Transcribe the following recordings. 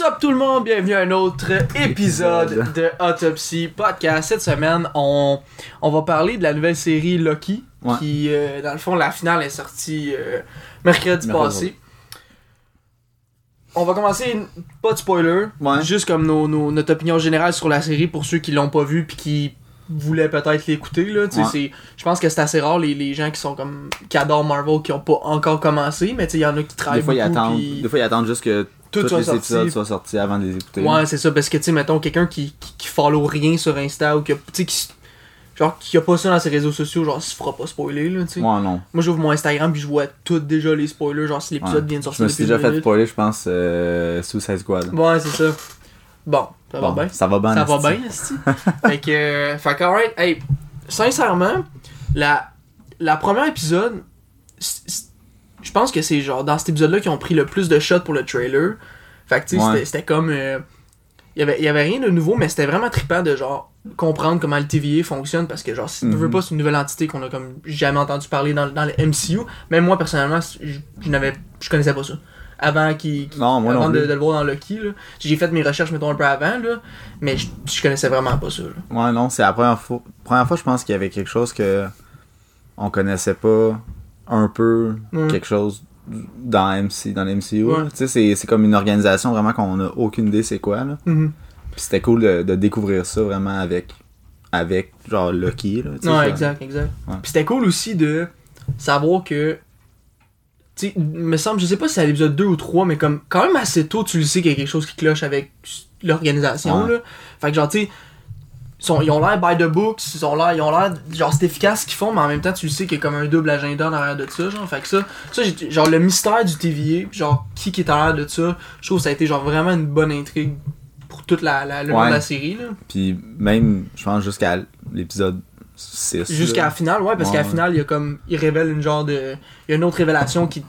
What's up tout le monde? Bienvenue à un autre épisode de Autopsy Podcast. Cette semaine, on, on va parler de la nouvelle série Loki. Ouais. Qui, euh, dans le fond, la finale est sortie euh, mercredi Mercredi. passé. On va commencer, pas de spoiler, Ouais. juste comme nos, nos- notre opinion générale sur la série pour ceux qui l'ont pas vu puis qui voulaient peut-être l'écouter. là. Ouais. Je pense que c'est assez rare les, les gens qui sont comme qui adorent Marvel qui ont pas encore commencé, mais il y en a qui travaillent Des fois, ils beaucoup, attendent, puis- des fois, ils attendent juste que Tout tous les sorti. épisodes soient sortis avant de les écouter. Ouais, c'est ça, parce que, tu sais, mettons, quelqu'un qui, qui, qui follow rien sur Insta ou qui a, qui, genre, qui a pas ça dans ses réseaux sociaux, genre, se fera pas spoiler, là, tu sais. Ouais, non. Moi, j'ouvre mon Instagram puis je vois tout déjà les spoilers, genre, si l'épisode Ouais. vient de Je sortir me suis déjà fait spoiler, je pense, euh, Suicide Squad. Ouais, c'est ça. Bon, ça Bon, va bien. Ça va bien. Ça va bien, fait que, euh, fait que, alright, hey, sincèrement, la, la première épisode, c- c- je pense que c'est genre dans cet épisode-là qu'ils ont pris le plus de shots pour le trailer. Fait que, tu sais, Ouais. c'était- comme. euh, il y avait, y avait rien de nouveau, mais c'était vraiment trippant de genre comprendre comment le TVA fonctionne parce que, genre, si tu Mhm. veux pas, c'est une nouvelle entité qu'on a comme jamais entendu parler dans, dans le MCU. Même moi, personnellement, je, je n'avais, je connaissais pas ça. Avant moi non avant de, le voir dans là. J'ai fait mes recherches, mettons, un peu avant, là. Mais je, je connaissais vraiment pas ça, là. Ouais, non, c'est la première fois. Première fois, je pense qu'il y avait quelque chose que on connaissait pas un peu Ouais. quelque chose dans MC, dans l'MCU. Ouais. Tu sais, c'est- comme une organisation vraiment qu'on a aucune idée c'est quoi là. Puis c'était cool de, de découvrir ça vraiment avec avec genre Lucky là. Non, exact, exact. Puis c'était cool aussi de savoir que. Tu sais, me semble, je sais pas si c'est à l'épisode 2 ou 3, mais comme quand même assez tôt, tu le sais qu'il y a quelque chose qui cloche avec l'organisation. Fait que genre, tu sais, sont- ils ont l'air by the books, ils ont l'air, ils ont l'air, genre, c'est efficace ce qu'ils font, mais en même temps, tu le sais qu'il y a comme un double agenda en arrière de ça, genre. Fait que ça, ça genre, le mystère du TVA, genre, qui qui est en arrière de ça, je trouve que ça a été, genre, vraiment une bonne intrigue pour toute la, la, le long Ouais. de la série, là. Puis même je pense jusqu'à l'épisode 6. Jusqu'à la finale, ouais, parce Ouais, qu'à la finale, il y a comme. Il révèle une genre de. Il y a une autre révélation qui.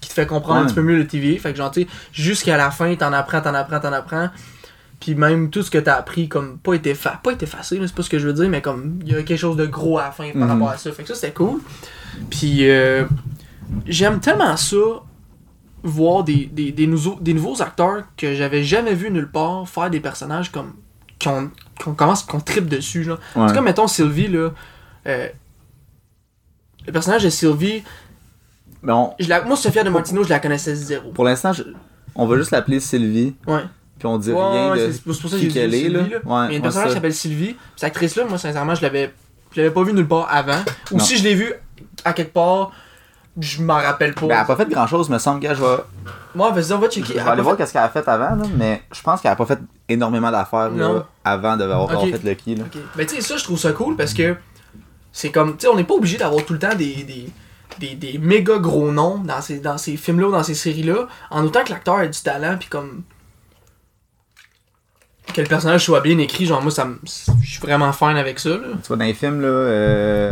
qui te fait comprendre un petit peu mieux le TVA. Fait que genre, tu sais, jusqu'à la fin, t'en apprends, t'en apprends, t'en apprends. Puis même tout ce que t'as appris, comme, pas été, fa pas été facile, c'est pas ce que je veux dire, mais comme, il y a quelque chose de gros à la fin par Mhm. rapport à ça. Fait que ça, c'était cool. Puis, euh, j'aime tellement ça, voir des, des, des, nouveaux, des nouveaux acteurs que j'avais jamais vu nulle part faire des personnages comme. qu'on qu'on commence, qu'on tripe dessus, genre. Ouais. C'est comme, mettons, Sylvie, là. euh, le personnage de Sylvie, Mais on- je la, moi, Sophia de Martino, je la connaissais zéro. pour l'instant, je- on va juste l'appeler Sylvie, Ouais. Puis on dit Ouais, rien ouais, de c'est c'est pour ça que qui qu'elle est là. Ouais, il y a une ouais, personnage qui s'appelle Sylvie. Cette actrice-là, moi, sincèrement, je l'avais je l'avais pas vue nulle part avant. Ou Non. si je l'ai vue à quelque part, je m'en rappelle pas. Ben, elle a pas fait grand chose, me semble, gars, je vais, Moi, vas-y, on va je checker. vais Elle a aller voir qu'est-ce qu'elle a fait avant, là, mais je pense qu'elle a pas fait énormément d'affaires là, avant d'avoir Ok. avoir fait Lucky. Là. Ok. Ben, tu sais, ça, je trouve ça cool parce que c'est comme, tu sais, on n'est pas obligé d'avoir tout le temps des, des, des, des méga gros noms dans ces, dans ces films-là ou dans ces séries-là, en autant que l'acteur ait du talent, puis comme. Que le personnage soit bien écrit, genre, moi, ça me. Je suis vraiment fan avec ça, là. Tu vois, dans les films, là, euh,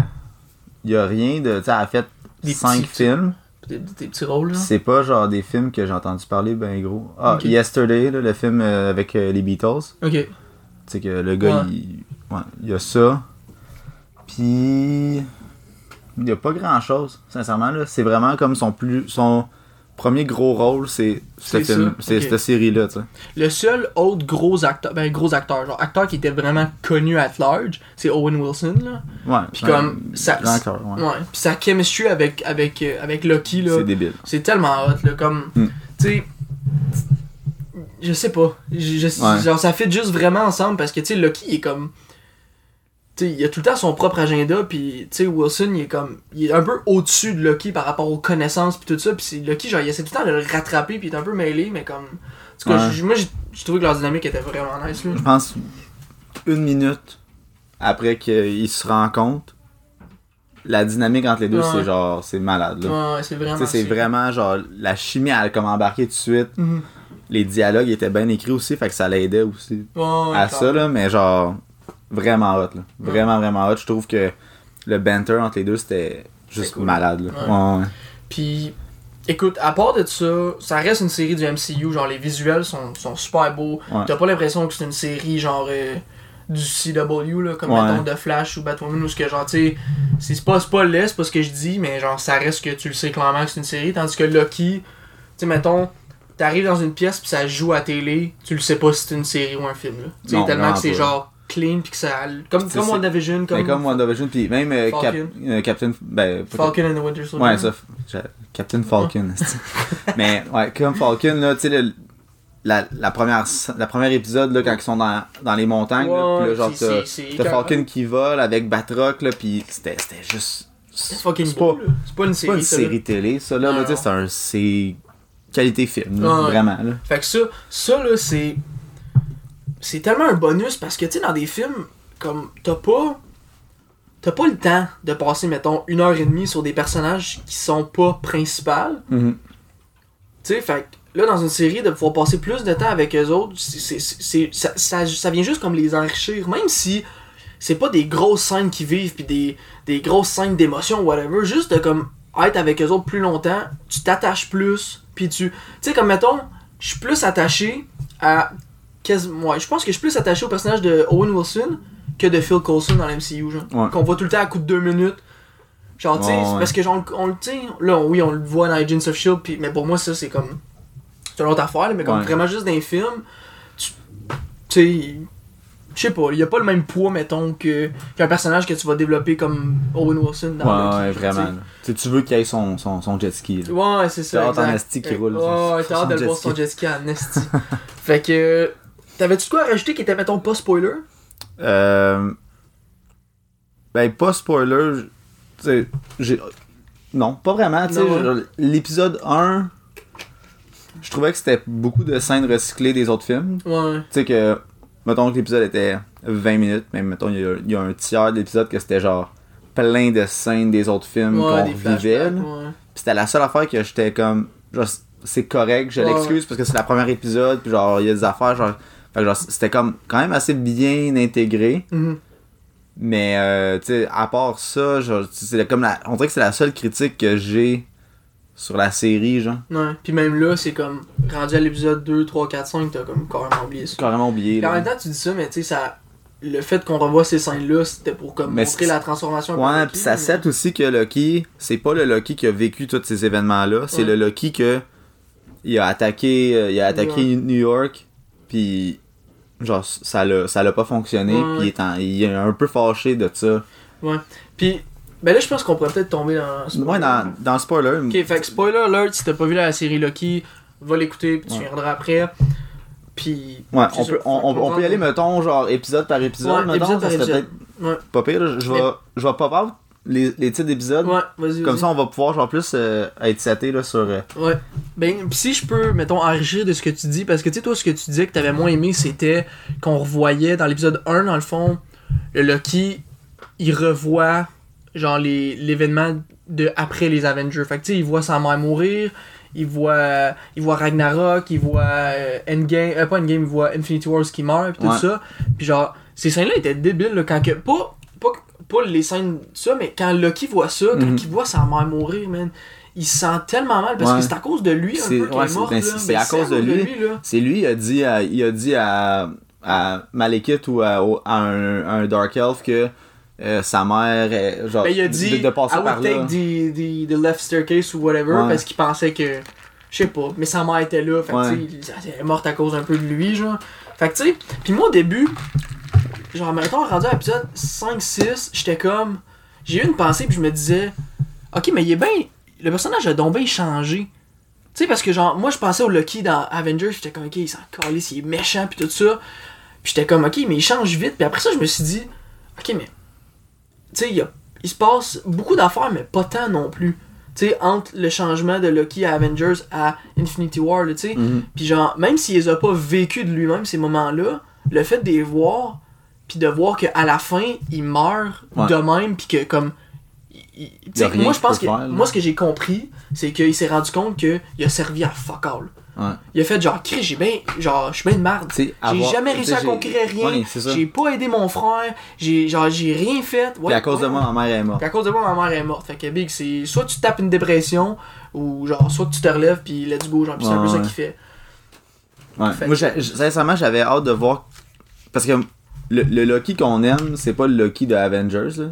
y a rien de. Tu sais, elle a fait Des 5 petits- films. Des, des petits rôles, là. C'est pas genre des films que j'ai entendu parler, ben gros. Ah, Ok. Yesterday, là, le film euh, avec euh, les Beatles. Ok. Tu sais que le gars, Ouais. il, ouais, il y a ça. Puis. Il y a pas grand chose, sincèrement. là. C'est vraiment comme son plus. Son premier gros rôle, c'est ce C'est film, ça, c'est ok. cette série-là. Le seul autre gros acteur, ben gros acteur, genre acteur qui était vraiment connu at large, c'est Owen Wilson, là. Ouais. Puis comme, ça- acteur, ouais. Ouais. Puis sa chemistry avec, avec, euh, avec Loki, là. C'est débile. C'est tellement hot, là, comme. Mm. Tu sais. Je sais pas. Je, je- Ouais. Genre, ça fait juste vraiment ensemble parce que, tu sais, Loki, il est comme. Tu sais, il a tout le temps son propre agenda, puis, Wilson, il est comme. Il est un peu au-dessus de Loki par rapport aux connaissances, puis tout ça, puis Loki, genre, il essaie tout le temps de le rattraper, puis il est un peu mêlé, mais comme. En tout cas, Ouais. j- moi, j'ai trouvé que leur dynamique était vraiment nice, là. Je pense une minute après qu'ils se rencontrent, la dynamique entre les deux, Ouais. c'est genre, c'est malade. Là. Ouais, c'est vraiment. C'est vraiment genre, la chimie, elle a comme embarqué tout de suite. Mhm. Les dialogues étaient bien écrits aussi, fait que ça l'aidait aussi à ça, là, mais genre, vraiment hot, là. Vraiment, vraiment hot. Je trouve que le banter entre les deux, c'était juste cool. malade, là. Ouais. Puis, écoute, à part de ça, ça reste une série du MCU. Genre, les visuels sont, sont super beaux. Ouais. T'as pas l'impression que c'est une série genre euh, du CW, là, comme mettons de Flash ou Batwoman, ou ce que genre, tu sais, c'est pas, c'est pas laid, c'est pas ce que je dis, mais genre, ça reste que tu le sais clairement que c'est une série. Tandis que Loki, tu sais, mettons, t'arrives dans une pièce puis ça joue à télé, tu le sais pas si c'est une série ou un film. Là. Tu sais, tellement que c'est genre clean puis que ça. Comme, comme WandaVision, Mais comme, comme WandaVision, puis même euh, Cap- euh, Captain. Ben, pas Falcon and the Winter Soldier. Ouais, ça. Captain Falcon. Mais, ouais, comme Falcon, là, tu sais, le- la, la première, la première épisode, là, quand ils sont dans, dans les montagnes, là, Ouais, puis là, genre, t'as-. Falcon qui vole avec Batroc, là, puis c'était c'était juste. C'est fucking c'est beau, pas, là. C'est pas une c'est pas série. une là. série télé, ça, là, là, c'est un. C'est qualité film, là, ouais. vraiment, là. Fait que ça, ça là, c'est. C'est tellement un bonus parce que, tu sais, dans des films, comme, t'as pas. T'as pas le temps de passer, mettons, une heure et demie sur des personnages qui sont pas principaux. Mhm. Tu sais, fait là, dans une série, de pouvoir passer plus de temps avec eux autres, c'est- ça, ça, ça vient juste comme les enrichir. Même si c'est pas des grosses scènes qui vivent, puis des, des grosses scènes d'émotion, whatever, juste de comme être avec eux autres plus longtemps, tu t'attaches plus, puis tu. Tu sais, comme mettons, je suis plus attaché à. Quasi- Ouais, je pense que je suis plus attaché au personnage de Owen Wilson que de Phil Coulson dans l'MCU, genre. Ouais. Qu'on voit tout le temps à coup de deux minutes. Genre, tu sais, ouais. parce que genre, on le, sais, là, oui, on le voit dans Agents of Shield, pis, mais pour moi, ça, c'est comme. C'est une autre affaire, là, mais comme vraiment juste dans les films, tu sais, je sais pas, il y a pas le même poids, mettons, qu'un personnage que tu vas développer comme Owen Wilson dans Ouais, Loki, ouais, tu vraiment. Tu veux qu'il ait son, son, son jet ski, là. Ouais, c'est ça. T'as hâte en qu'il roule Ouais, t'as hâte de le voir son jet ski en esti. fait que. T'avais-tu quoi à rajouter qui était, mettons, pas spoiler? Euh, ben, pas spoiler, j- tu sais, j'ai. Non, pas vraiment, tu sais. Non, ouais. genre, L'épisode 1, je trouvais que c'était beaucoup de scènes recyclées des autres films. Ouais. Tu sais que, mettons que l'épisode était 20 minutes, mais mettons, il y, a- il y a un tiers de l'épisode que c'était genre plein de scènes des autres films Ouais, qu'on là. Ouais. Puis c'était la seule affaire que j'étais comme genre c'est correct, je Ouais, l'excuse parce que c'est la première épisode puis genre il y a des affaires genre c'était comme quand même assez bien intégré Mhm. mais euh, tu sais à part ça genre c'est comme la on dirait que c'est la seule critique que j'ai sur la série genre Ouais. Puis même là, c'est comme. Rendu à l'épisode 2, 3, 4, 5, t'as comme carrément oublié ça. carrément oublié Puis en là. même temps, tu dis ça, mais tu sais, ça. Le fait qu'on revoie ces scènes-là, c'était pour comme Mais montrer c'est- la transformation. Ouais, puis ça mais- aussi que Loki, c'est pas le Loki qui a vécu tous ces événements-là, c'est Ouais. le Loki que il a attaqué, euh, il a attaqué New York, puis genre ça l'a, ça l'a pas fonctionné, Ouais, puis il ouais. est, en- il est un peu fâché de ça. Puis, ben là, je pense qu'on pourrait peut-être tomber dans. Ouais, dans, dans le spoiler, Ok, fait que spoiler alert, si t'as pas vu la série Loki, va l'écouter, puis tu Ouais. viendras après. Puis. ouais, on peut, on, on- on peut y aller mettons genre épisode par épisode, Ouais, mettons, épisode ça par serait peut-être Ouais. pas pire. Je vais, je vais pop out les, les titres d'épisodes, Ouais, vas-y. comme ça on va pouvoir genre plus euh, être seté là sur. euh, Ouais. Ben, pis si je peux, mettons, enrichir de ce que tu dis, parce que tu sais, toi, ce que tu disais que t'avais moins aimé, c'était qu'on revoyait dans l'épisode 1, dans le fond, le Loki, il revoit, genre, l'événement de après les Avengers. Fait que tu sais, il voit sa mère mourir, il voit, il voit Ragnarok, il voit euh, Endgame, euh, pas Endgame, il voit Infinity Wars qui meurt, pis tout Ouais. ça. Puis genre, ces scènes-là étaient débiles, là, quand que, pas, pas, les scènes de ça, mais quand Loki voit ça, quand Mhm. il voit sa mère mourir, man, il se sent tellement mal parce Ouais. que c'est à cause de lui un C'est- peu qu'il ouais, est mort. ben, là. c'est- Ben, à cause de lui. C'est lui, il a dit à, il a dit à, à Malekith ou à, un, un Dark Elf que euh, sa mère, est, genre, Ben, il a dit de passer I par would là. take the, the, the left staircase ou whatever Ouais. parce qu'il pensait que. Je sais pas, mais sa mère était là. Fait que, elle est morte à cause un peu de lui, genre. Fait que, tu sais, pis moi au début, genre, mettons, rendu à l'épisode 5-6, j'étais comme. J'ai eu une pensée, puis je me disais, ok, mais il est bien. Le personnage a donc bien changé. Tu sais, parce que, genre, moi je pensais au Loki dans Avengers, j'étais comme, ok, il s'en calisse, il est méchant, puis tout ça. Puis j'étais comme, ok, mais il change vite. Puis après ça, je me suis dit, ok, mais. Tu sais, il, se passe beaucoup d'affaires, mais pas tant non plus. Tu sais, entre le changement de Loki à Avengers à Infinity War, tu sais. Mhm. Puis genre, même s'il les a pas vécu de lui-même, ces moments-là, le fait de les voir, puis de voir qu'à la fin, il meurt Ouais. de même, puis que comme... il- il- moi, je pense que... faire, moi, ce que j'ai compris, c'est qu'il s'est rendu compte qu'il a servi à fuck all. Ouais. Il a fait genre, Chris, j'ai bien... Genre, je suis bien de merde. J'ai jamais réussi à conquérir rien. Ouais. J'ai pas aidé mon frère. J'ai genre j'ai rien fait. Puis à cause de moi, ma mère est morte. Puis à cause de moi, ma mère est morte. Fait que Big, c'est soit tu tapes une dépression ou genre soit tu te relèves puis let's go. Genre, puis c'est un peu ça qu'il fait. Ouais. Fait- Moi, sincèrement, j'avais hâte de voir. Parce que le, le Loki qu'on aime, c'est pas le Loki de Avengers. Là.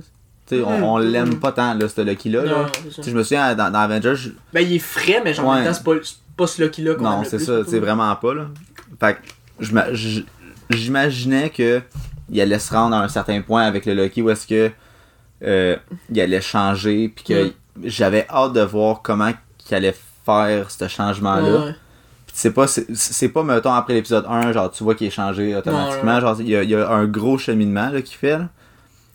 Tu sais, on, Mhm. on l'aime Mhm. pas tant, là, ce Lucky-là. là. Je me souviens, dans, dans Avengers, je- Ben, il est frais, mais genre, en même temps, c'est pas, c'est pas ce Lucky-là qu'on aime non, c'est ça, c'est vraiment pas, là. Fait que j'imaginais que il allait se rendre à un certain point avec le Lucky où est-ce que euh, il allait changer, puis que Mm. j'avais hâte de voir comment qu'il allait faire ce changement-là. Ouais. Puis c'est pas, c'est, c'est pas, mettons, après l'épisode 1, genre, tu vois qu'il est changé automatiquement. Non, Genre, il y a, il y a un gros cheminement, là, qu'il fait, là.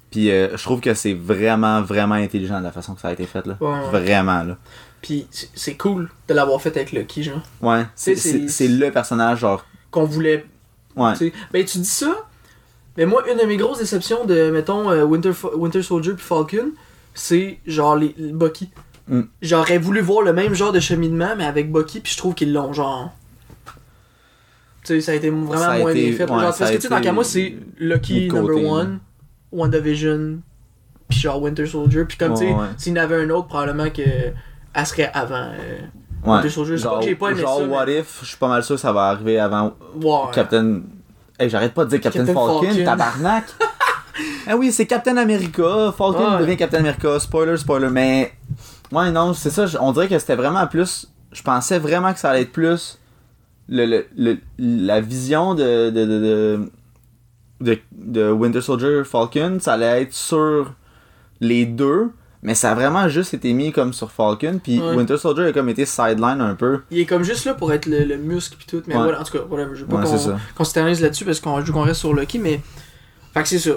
Puis euh, je trouve que c'est vraiment, vraiment intelligent de la façon que ça a été fait, là. Ouais, ouais. Vraiment, là. Puis c'est- cool de l'avoir fait avec Lucky, genre. Ouais, c'est, c'est, c'est- le personnage, genre, Qu'on voulait. ouais. tu sais. Ben, tu dis ça, mais moi, une de mes grosses déceptions de, mettons, euh, Winter, Winter Soldier puis Falcon, c'est genre les, les Bucky. Mm. J'aurais voulu voir le même genre de cheminement, mais avec Bucky, puis je trouve qu'ils l'ont, genre. Tu sais, ça a été vraiment Ça a moins été- bien fait. ouais, genre, parce que, tu sais, qu'à moi, c'est Lucky number one, WandaVision, puis genre Winter Soldier, puis comme, tu sais, s'il y en avait un autre, probablement que. Elle serait avant. euh, Ouais. Winter Soldier, c'est pas Genre, j'ai pas aimé genre ça, mais- What If, je suis pas mal sûr que ça va arriver avant Ouais. Captain. Hey, j'arrête pas de dire Captain, Captain Falcon, Falcon. tabarnak. ah oui, c'est Captain America. Falcon Ouais. devient Captain America. Spoiler, spoiler. Mais. Ouais, non, c'est ça. On dirait que c'était vraiment plus. Je pensais vraiment que ça allait être plus. Le, le, le- la vision de de, de, de, de- Winter Soldier Falcon, ça allait être sur les deux. Mais ça a vraiment juste été mis comme sur Falcon. Puis Ouais. Winter Soldier a comme été sideline un peu. Il est comme juste là pour être le, le muscle pis tout, mais Ouais. voilà, en tout cas, whatever, je veux pas Ouais, qu'on qu'on s'éternise là-dessus parce qu'on qu'on reste sur Lucky, mais. Fait que c'est ça.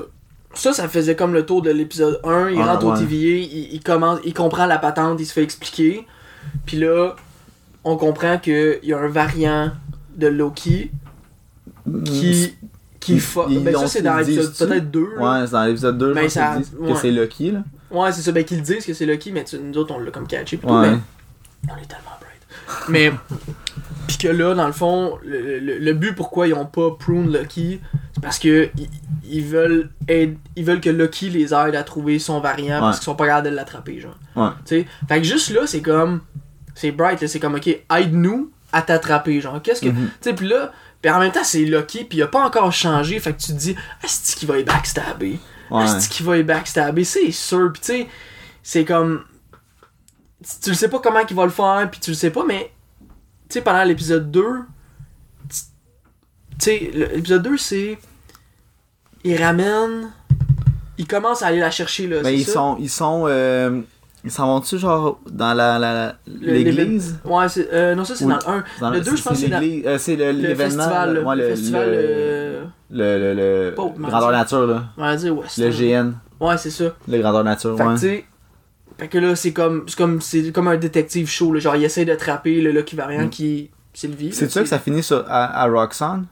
Ça, ça faisait comme le tour de l'épisode 1, il Ah, rentre au. TVA, il, il commence, il comprend la patente, il se fait expliquer, puis là, on comprend qu'il y a un variant de Loki qui. qui fa- ils Ben ça, c'est dans l'épisode peut-être 2. Ouais, c'est dans l'épisode 2, Ben, ça- ouais. que c'est Lucky, là. Ouais, c'est ça, ben qu'ils le disent que c'est Lucky, mais tu- nous autres, on l'a comme catché Ouais. on est tellement. Mais, pis que là, dans le fond, le, le- le but pourquoi ils ont pas prune Lucky, c'est parce que ils, ils veulent aide- ils veulent que Lucky les aide à trouver son variant parce qu'ils sont pas capables de l'attraper, genre. Ouais. Tu sais, fait que juste là, c'est comme, c'est bright, c'est comme, ok, aide-nous à t'attraper, genre. Qu'est-ce que, Mhm. tu sais, pis là, pis en même temps, c'est Lucky, pis il a pas encore changé, fait que tu te dis, est-ce qu'il va y backstabber? Ouais. Est-ce qu'il va y backstabber? C'est sûr. Pis tu sais, c'est comme. Tu, le sais pas comment il va le faire, puis tu le sais pas, mais. Tu sais, pendant l'épisode 2. Tu sais, le- l'épisode 2, c'est. Il ramène. Il commence à aller la chercher, là. Mais ils ça? sont, ils sont, euh, ils s'en vont-tu genre dans la, la- la- Le- l'église? Ouais, c'est. euh, non, ça, c'est Oui. dans le 1. Dans Le 2, je pense que c'est dans euh, c'est le- le l'événement, festival. là. là. Ouais, le, le, festival. le, euh, le, le, le- grandeur nature là, On va dire West. le GN, Ouais, c'est ça. le grandeur nature, Fait ouais. Fait que là, c'est comme. C'est comme, c'est comme un détective là. Genre, il essaie d'attraper le Lucky Variant Mm. qui Sylvie. C'est ça que ça finit sur, à, à Roxanne?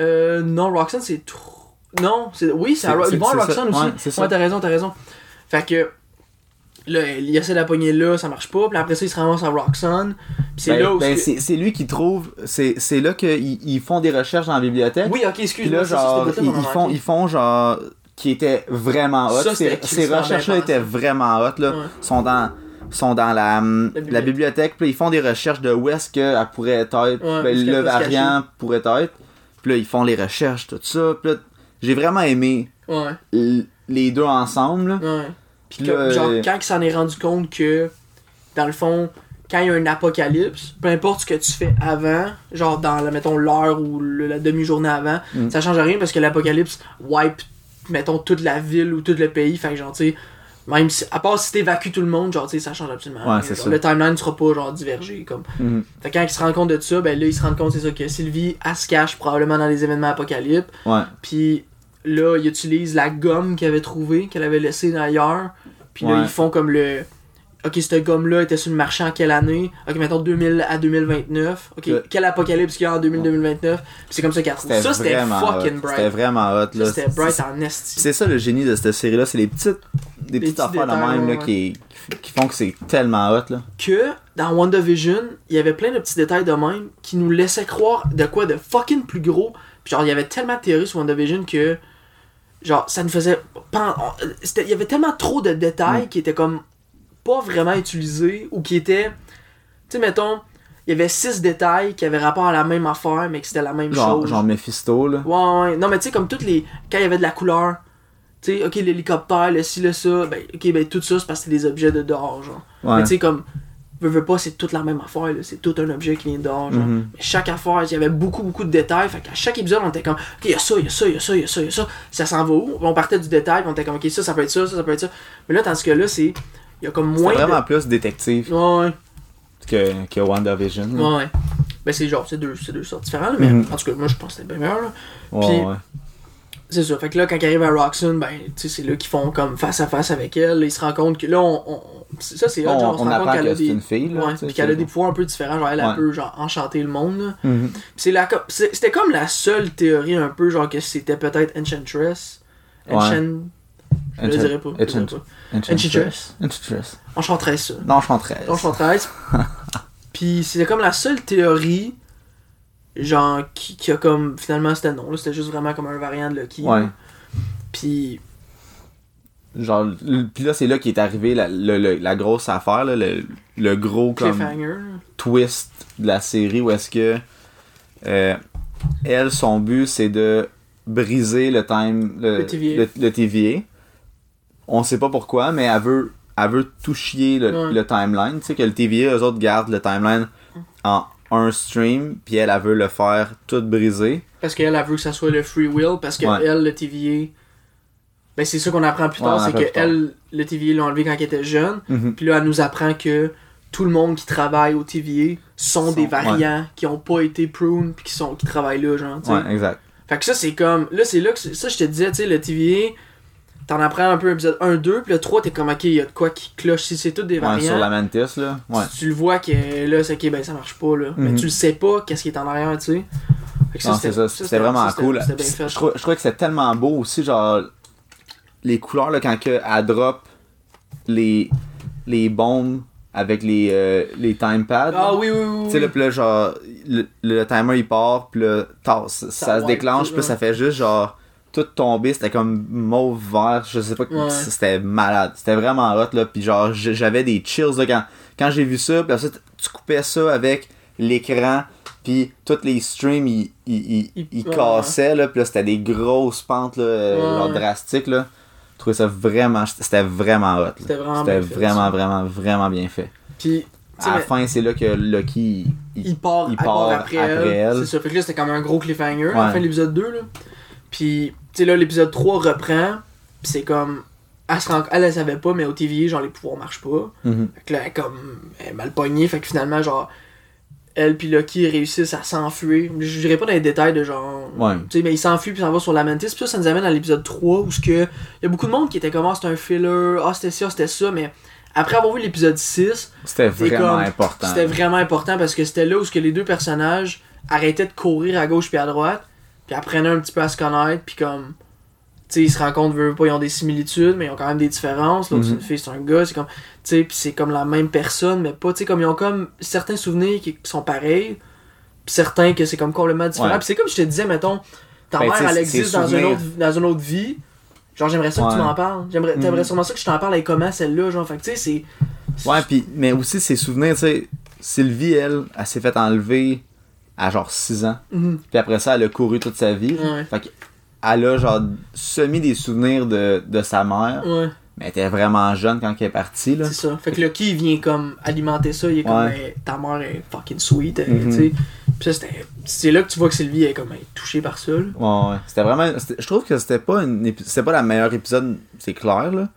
Euh, non, Roxanne, c'est trop. Non, c'est. Oui, c'est à Ro- à c'est ça. Roxanne aussi. Ouais, c'est ça. Ouais, t'as raison, t'as raison. Fait que. Là, il essaie de la pogner là, ça marche pas. Puis après ça, il se ramasse à Roxanne. Puis c'est Ben- là où. ben, c'est lui qui trouve, c'est c'est là qu'ils ils font des recherches dans la bibliothèque. Oui, ok, excuse-moi. là, ça, genre, c'était ils, pas ils font, ils font genre qui était vraiment hot. Ça, ces, recherches-là étaient vraiment hot là. Ouais. Sont dans sont dans la, hum, La la bibliothèque, puis ils font des recherches de où est-ce qu'elle pourrait être, Ouais, ben, le variant pourrait être. Puis là, ils font les recherches, tout ça. Puis j'ai vraiment aimé Ouais, les deux ensemble. ouais. Puis que, là, genre, euh, quand il s'en est rendu compte que, dans le fond, quand il y a un apocalypse, peu importe ce que tu fais avant, genre dans, la, mettons, l'heure ou le- la demi-journée avant, Mm. ça change rien parce que l'apocalypse wipe, mettons, toute la ville ou tout le pays. Fait que, genre, tu sais, même si, à part si t'évacues tout le monde, genre, tu sais, ça change absolument Ouais, Genre, ça. Le timeline sera pas, genre, divergé, comme. Mhm. Fait que quand il se rend compte de ça, ben là, il se rend compte, c'est ça, que Sylvie, elle se cache probablement dans les événements apocalypses. Ouais. Puis là, il utilise la gomme qu'elle avait trouvée, qu'elle avait laissée ailleurs. Puis là, Ouais. ils font comme le. Ok, cette gomme-là était sur le marché en quelle année? Ok, mettons 2000 à 2029. Ok, Le- quel apocalypse qu'il y a en 2000-2029. Puis c'est comme ça qu'elle trouve. Ça, c'était fucking hot. bright. C'était vraiment hot. Là. c'était bright en esti. C'est ça le génie de cette série-là, c'est les petites, des petites petits affaires de même là, ouais. qui, qui font que c'est tellement hot. Là. Que dans WandaVision, il y avait plein de petits détails de même qui nous laissaient croire de quoi de fucking plus gros. Puis genre, il y avait tellement de théories sur WandaVision que. Genre, ça nous faisait. Il y avait tellement trop de détails Mm. qui étaient comme pas vraiment utilisés ou qui étaient. Tu sais, mettons, il y avait six détails qui avaient rapport à la même affaire, mais que c'était la même Genre, chose. genre Mephisto. Là. Ouais, ouais. Non, mais tu sais, comme toutes les. Quand il y avait de la couleur, Tu sais, ok, l'hélicoptère, le ci, le ça, ben, ok, ben tout ça, c'est parce que c'est des objets de dehors, genre. Ouais. Mais tu sais, comme, veux, veux pas, c'est toute la même affaire. C'est tout un objet qui vient de dehors, genre. Mhm. Mais chaque affaire, il y avait beaucoup, beaucoup de détails. Fait qu'à chaque épisode, on était comme, ok, il y a ça, il y a ça, il y a ça, il y a ça, il y a ça. Ça s'en va où? On partait du détail, on était comme, ok, ça, ça peut être ça, ça, ça peut être ça. Mais là, tandis que là, c'est. Il y a comme C'est moins. vraiment de... plus détective Ouais, que, que WandaVision. là. Ouais. Ben, c'est genre, c'est deux, c'est deux sortes différentes, là, mais Mhm. en tout cas, moi, je pense que c'était bien meilleur, là. Ouais, Puis- ouais. C'est ça. Fait que là, quand ils arrivent à Roxanne, ben, tu sais, c'est là qu'ils font comme face à face avec elle. Ils se rendent compte que là, on. on- c'est- ça, c'est On, genre, on, se on rend compte qu'elle a c'est des. une fille. Là, Ouais, puis qu'elle a c'est- des pouvoirs un peu différents, genre elle, Ouais. elle peut genre enchanter le monde. là. Mhm. C'est la c'est- c'était comme la seule théorie un peu genre que c'était peut-être Enchantress. Enchant... je dirais Enchant- pas. Enchantress. Enchantress. Enchantress Enchantress. Enchantress. Puis c'était comme la seule théorie genre qui, qui a comme finalement c'était non, c'était juste vraiment comme un variant de Loki. Ouais. Puis Genre, puis là, c'est là qu'est arrivé la, le- la grosse affaire, là, le, le gros comme twist de la série où est-ce que euh, elle, son but, c'est de briser le time le, Le TVA. le- le TVA. On sait pas pourquoi, mais elle veut, elle veut tout chier le, Ouais. le timeline. Tu sais que le TVA, eux autres gardent le timeline en un stream, puis elle, elle veut le faire tout briser. Parce qu'elle, elle veut que ça soit le free will, parce que Ouais. elle, le TVA. Ben, c'est ça qu'on apprend plus tard, c'est que elle, le TVA l'a enlevé quand elle était jeune. Mhm. Puis là, elle nous apprend que tout le monde qui travaille au TVA sont, Sont- des variants qui ont pas été pruned puis qui, sont, qui travaillent là, genre, tu sais. Ouais, exact. Fait que ça, c'est comme. Là, c'est là que. Ça, je te disais, tu sais, le TVA, t'en apprends un peu épisode 1, 2, puis le 3, t'es comme, ok, il y a de quoi qui cloche. Si c'est tout des Ouais, variants. sur la Mantis, là. Ouais. tu, tu le vois que là, c'est ok, ben ça marche pas, là. Mais Mhm. tu le sais pas, qu'est-ce qui est en arrière, tu sais. C'est ça, c'était vraiment ça, cool. Bien fait. Je, trouve, je trouvais que c'était tellement beau aussi, genre, les couleurs, là, quand que, elle drop les, les bombes avec les, euh, les time pads. Ah oui, oui, oui. Tu sais, là, oui. pis là, genre, le, le timer il part, pis là, ça, ça se déclenche, là, ça fait juste genre, tout tomber, c'était comme mauve vert, je sais pas, Ouais. c'était malade, c'était vraiment hot, là, pis genre, j'avais des chills, là, quand, quand j'ai vu ça, après ça, tu coupais ça avec l'écran, puis tous les streams, ils, ils, ils, Il- ils ouais, cassaient, là, pis là, c'était des grosses pentes, là, Ouais, genre ouais. drastiques, là. Je trouvais ça vraiment, c'était vraiment hot, là. C'était vraiment C'était vraiment, vraiment, vraiment bien fait. Puis, À la fin, c'est là que Lucky, il- il part, il part part après, après elle. elle. C'est ça. Fait que là, c'était comme un gros cliffhanger à la fin de l'épisode 2. Là. Puis, sais, là, l'épisode 3 reprend. Puis c'est comme. Elle, se rend... elle, elle savait pas, mais au TVA, genre, les pouvoirs marchent pas. Mhm. Fait que là, elle est comme. Elle est mal pognée. Fait que finalement, genre. Elle puis Lucky réussissent à s'enfuir. Je dirais pas dans les détails de genre. Ouais. Tu sais, mais il s'enfuit puis s'en va sur la Mantis. Puis ça, ça nous amène à l'épisode 3 où ce que. Il y a beaucoup de monde qui était comme, ah, c'était un filler. Ah, c'était ça, c'était ça. Mais après avoir vu l'épisode 6, C'était vraiment comme- important. c'était vraiment important parce que c'était là où ce que les deux personnages arrêtaient de courir à gauche puis à droite, puis apprenaient un petit peu à se connaître, puis comme, tu sais, ils se rencontrent, veulent pas, ils ont des similitudes, mais ils ont quand même des différences. L'autre, c'est une Mhm. fille, c'est un gars, c'est comme, tu sais, puis c'est comme la même personne, mais pas, tu sais, comme ils ont comme certains souvenirs qui sont pareils, puis certains que c'est comme complètement différent. Ouais. Puis c'est comme je te disais, mettons, ta Ben, mère, elle existe dans une, autre, dans une autre vie. Genre, j'aimerais ça que tu m'en parles. J'aimerais, T'aimerais Mhm. sûrement ça que je t'en parle avec comment celle-là, genre. Fait que, tu sais, c'est. Ouais, puis mais aussi ses souvenirs, tu sais, Sylvie, elle, elle s'est fait enlever à genre 6 ans. Mhm. Puis après ça, elle a couru toute sa vie. Ouais. Fait qu'elle a genre semi des souvenirs de, de sa mère, Ouais. mais elle était vraiment jeune quand elle est partie. C'est ça. Fait que Lucky, il vient comme alimenter ça. Il est comme, Ouais. Ta mère est fucking sweet. tu sais. Puis ça, c'était. C'est là que tu vois que Sylvie est comme touchée par ça. là. Ouais, ouais. C'était vraiment. Je trouve que c'était pas une c'était pas la meilleure épisode, c'est clair, là.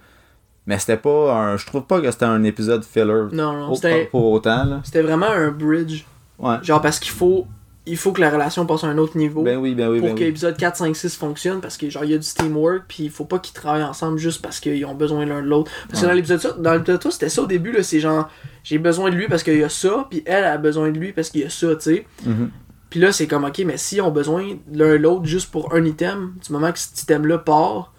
Mais c'était pas un. Je trouve pas que c'était un épisode filler. Non, non. C'était pour autant, là. c'était vraiment un bridge. Ouais. Genre, parce qu'il faut. Il faut que la relation passe à un autre niveau. Ben oui, ben oui, pour ben que oui. l'épisode 4, 5, 6 fonctionne parce que genre il y a du teamwork puis il faut pas qu'ils travaillent ensemble juste parce qu'ils ont besoin l'un de l'autre. Parce que dans l'épisode dans l'épisode 3, c'était ça au début là, c'est genre j'ai besoin de lui parce qu'il y a ça puis elle a besoin de lui parce qu'il y a ça, tu sais. Mhm. Puis là, c'est comme, ok, mais si on a besoin l'un l'autre juste pour un item, du moment que cet item-là part,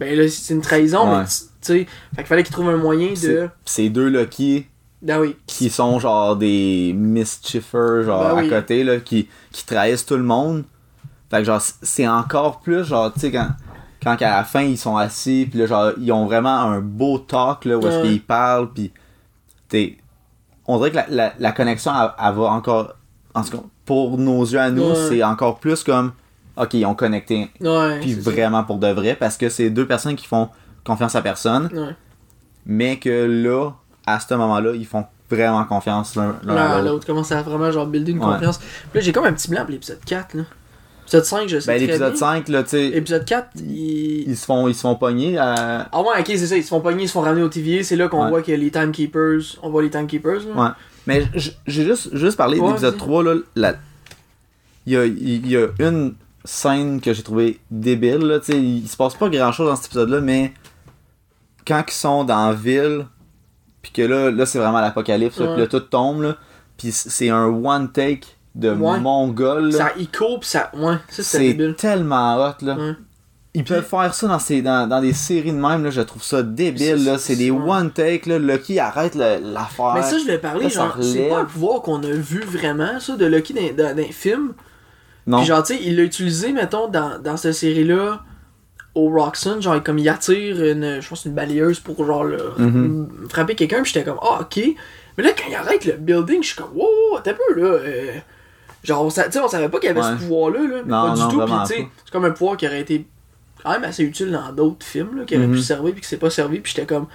ben là, c'est une trahison, Ouais. mais tu sais, fait qu'il fallait qu'ils trouvent un moyen de. C'est- Ces deux Lucky Oui. qui sont genre des mischievers genre Ben oui. à côté là qui, qui trahissent tout le monde fait que genre c'est encore plus genre tu sais quand quand à la fin ils sont assis puis là genre ils ont vraiment un beau talk là où est-ce Ouais. qu'ils parlent puis t'es on dirait que la, la, la connexion elle, elle va encore en tout cas pour nos yeux à nous Ouais. c'est encore plus comme ok, ils ont connecté, Ouais. puis ça. vraiment pour de vrai, parce que c'est deux personnes qui font confiance à personne, mais que là, à ce moment-là, ils font vraiment confiance l'un à l'autre. commence à vraiment genre builder une Ouais. confiance. Puis là, j'ai comme un petit blanc pour l'épisode 4, là. Épisode 5, je sais Ben, l'épisode bien. 5, là, tu sais, Épisode 4, il... ils se font, ils se font pogner à... Ah ouais, ok, c'est ça, ils se font pogner, ils se font ramener au TVA, c'est là qu'on Ouais. voit que les timekeepers, on voit les timekeepers, là. Ouais. Mais j'ai juste, juste parlé Ouais, d'épisode vas-y. 3, là. la- Il y a, il y a une scène que j'ai trouvé débile, là. Tu sais, il se passe pas grand chose dans cet épisode-là, mais quand ils sont dans la ville, puis que là, là c'est vraiment l'apocalypse, puis là, tout tombe, là. Puis c'est un one take de Ouais. mongol, là. Ça, il coupe, ça. Ouais, ça C'est tellement hot, là. Ouais. Ils peuvent faire ça dans, ces, dans, dans des séries de même, là, je trouve ça débile, C'est- là. C'est des one take, là. Lucky arrête l'affaire. Mais ça, je vais parler, Là, genre, c'est pas un pouvoir qu'on a vu vraiment, ça, de Lucky dans, dans, dans les films. non. Puis genre, tu sais, il l'a utilisé, mettons, dans, dans cette série-là, au Roxon, genre, comme il attire une, je pense, une balayeuse pour, genre, le- Mhm. frapper quelqu'un, puis j'étais comme, ah, ok. Mais là, quand il arrête le building, je suis comme, wow, t'as peu, là. euh, genre, on sa- tu sais, on savait pas qu'il y avait Ouais. ce pouvoir-là, là. Mais Non, pas du non, tout, puis tu sais, c'est comme un pouvoir qui aurait été quand même assez utile dans d'autres films, là, qui aurait Mhm. pu servir, puis qui s'est pas servi, puis j'étais comme.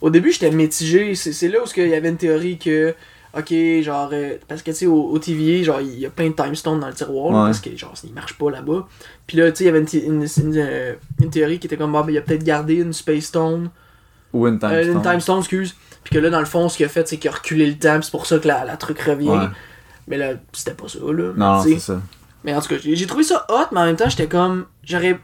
Au début, j'étais mitigé. C'est c'est là où il y avait une théorie que. Ok, genre. euh, parce que tu sais, au, au TVA, genre, il y a plein de time stones dans le tiroir, Ouais. parce que, genre, il marche pas là-bas. Puis là, tu sais, il y avait une, thé- une, une, euh, une théorie qui était comme, bah, ben, il a peut-être gardé une Space Stone. Ou une time Euh, une stone. Time Stone, excuse. Puis que là, dans le fond, ce qu'il a fait, c'est qu'il a reculé le temps, c'est pour ça que la, la truc revient. Ouais. Mais là, c'était pas ça, là. Non, c'est ça. Mais en tout cas, j'ai trouvé ça hot, mais en même temps, j'étais comme. J'aurais.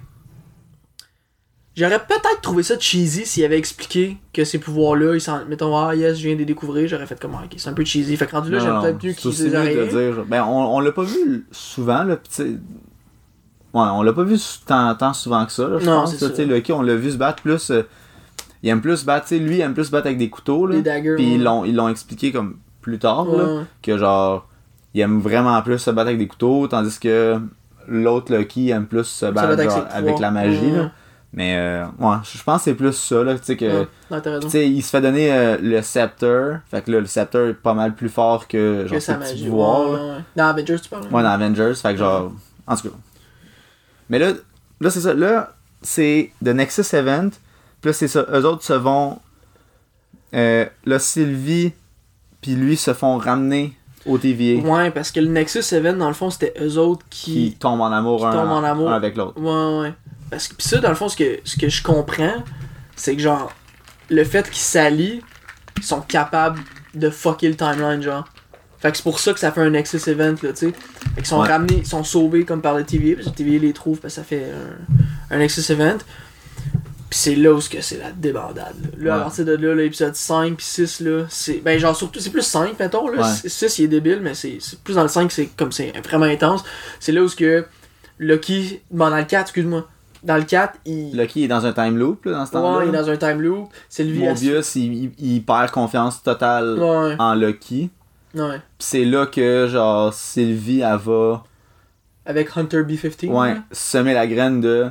J'aurais peut-être trouvé ça cheesy s'il avait expliqué que ces pouvoirs-là, ils s'en. Mettons, ah yes, je viens de les découvrir, j'aurais fait comme, ah, ok, c'est un peu cheesy. Fait que rendu là, j'aime peut-être mieux c'est qu'ils les de dire. Ben, on, on l'a pas vu souvent, là, pis tu sais. Ouais, on l'a pas vu tant, tant souvent que ça, là, je Non, pense. ça. Tu sais, Lucky, on l'a vu se battre plus. euh, il aime plus se battre, tu sais, lui, il aime plus se battre avec des couteaux, là. Puis ils ouais. l'ont, ils l'ont expliqué comme plus tard, là, Ouais, que genre, il aime vraiment plus se battre avec des couteaux, tandis que l'autre Lucky aime plus se battre, avec avec la magie, là. Mais, euh, ouais, je pense que c'est plus ça, là, tu sais, que. Ouais. Non, sais, il se fait donner euh, le scepter. Fait que là, le scepter est pas mal plus fort que genre Que sa magie. Ouais. Dans Avengers, tu parles? Ouais, dans Avengers. Fait que genre. En tout cas. Mais là, là c'est ça. Là, c'est The Nexus Event. Puis là, c'est ça. Eux autres se vont. Euh, là, Sylvie. Puis lui se font ramener au TVA. Ouais, parce que le Nexus Event, dans le fond, c'était eux autres Qui qui. tombent en amour, qui un, tombent en amour. un avec l'autre. Ouais, ouais. Parce que pis ça, dans le fond, ce que, ce que je comprends, c'est que genre, le fait qu'ils s'allient, ils sont capables de fucker le timeline, genre. Fait que c'est pour ça que ça fait un Nexus Event, là, tu sais. Fait qu'ils sont Ouais. ramenés, ils sont sauvés comme par le TVA, parce que le TVA les trouve, parce que ça fait un, un Nexus Event. Pis c'est là où ce que c'est la débandade. Là, Là, à partir de là, l'épisode 5 puis 6, là, c'est. Ben, genre, surtout, c'est plus 5, mettons, là. Ouais. 6, il est débile, mais c'est c'est plus dans le 5, c'est comme c'est vraiment intense. C'est là où ce que Lucky. Bon, dans le 4, excuse-moi. Dans le 4, il. Lucky est dans un time loop, là, dans ce temps-là. Ouais, il est dans un time loop. Lui Mobius, il, il- il perd confiance totale Ouais, en Lucky. ouais. Pis c'est là que, genre, Sylvie, elle va. Avec Hunter B-15. Ouais, là. semer la graine de.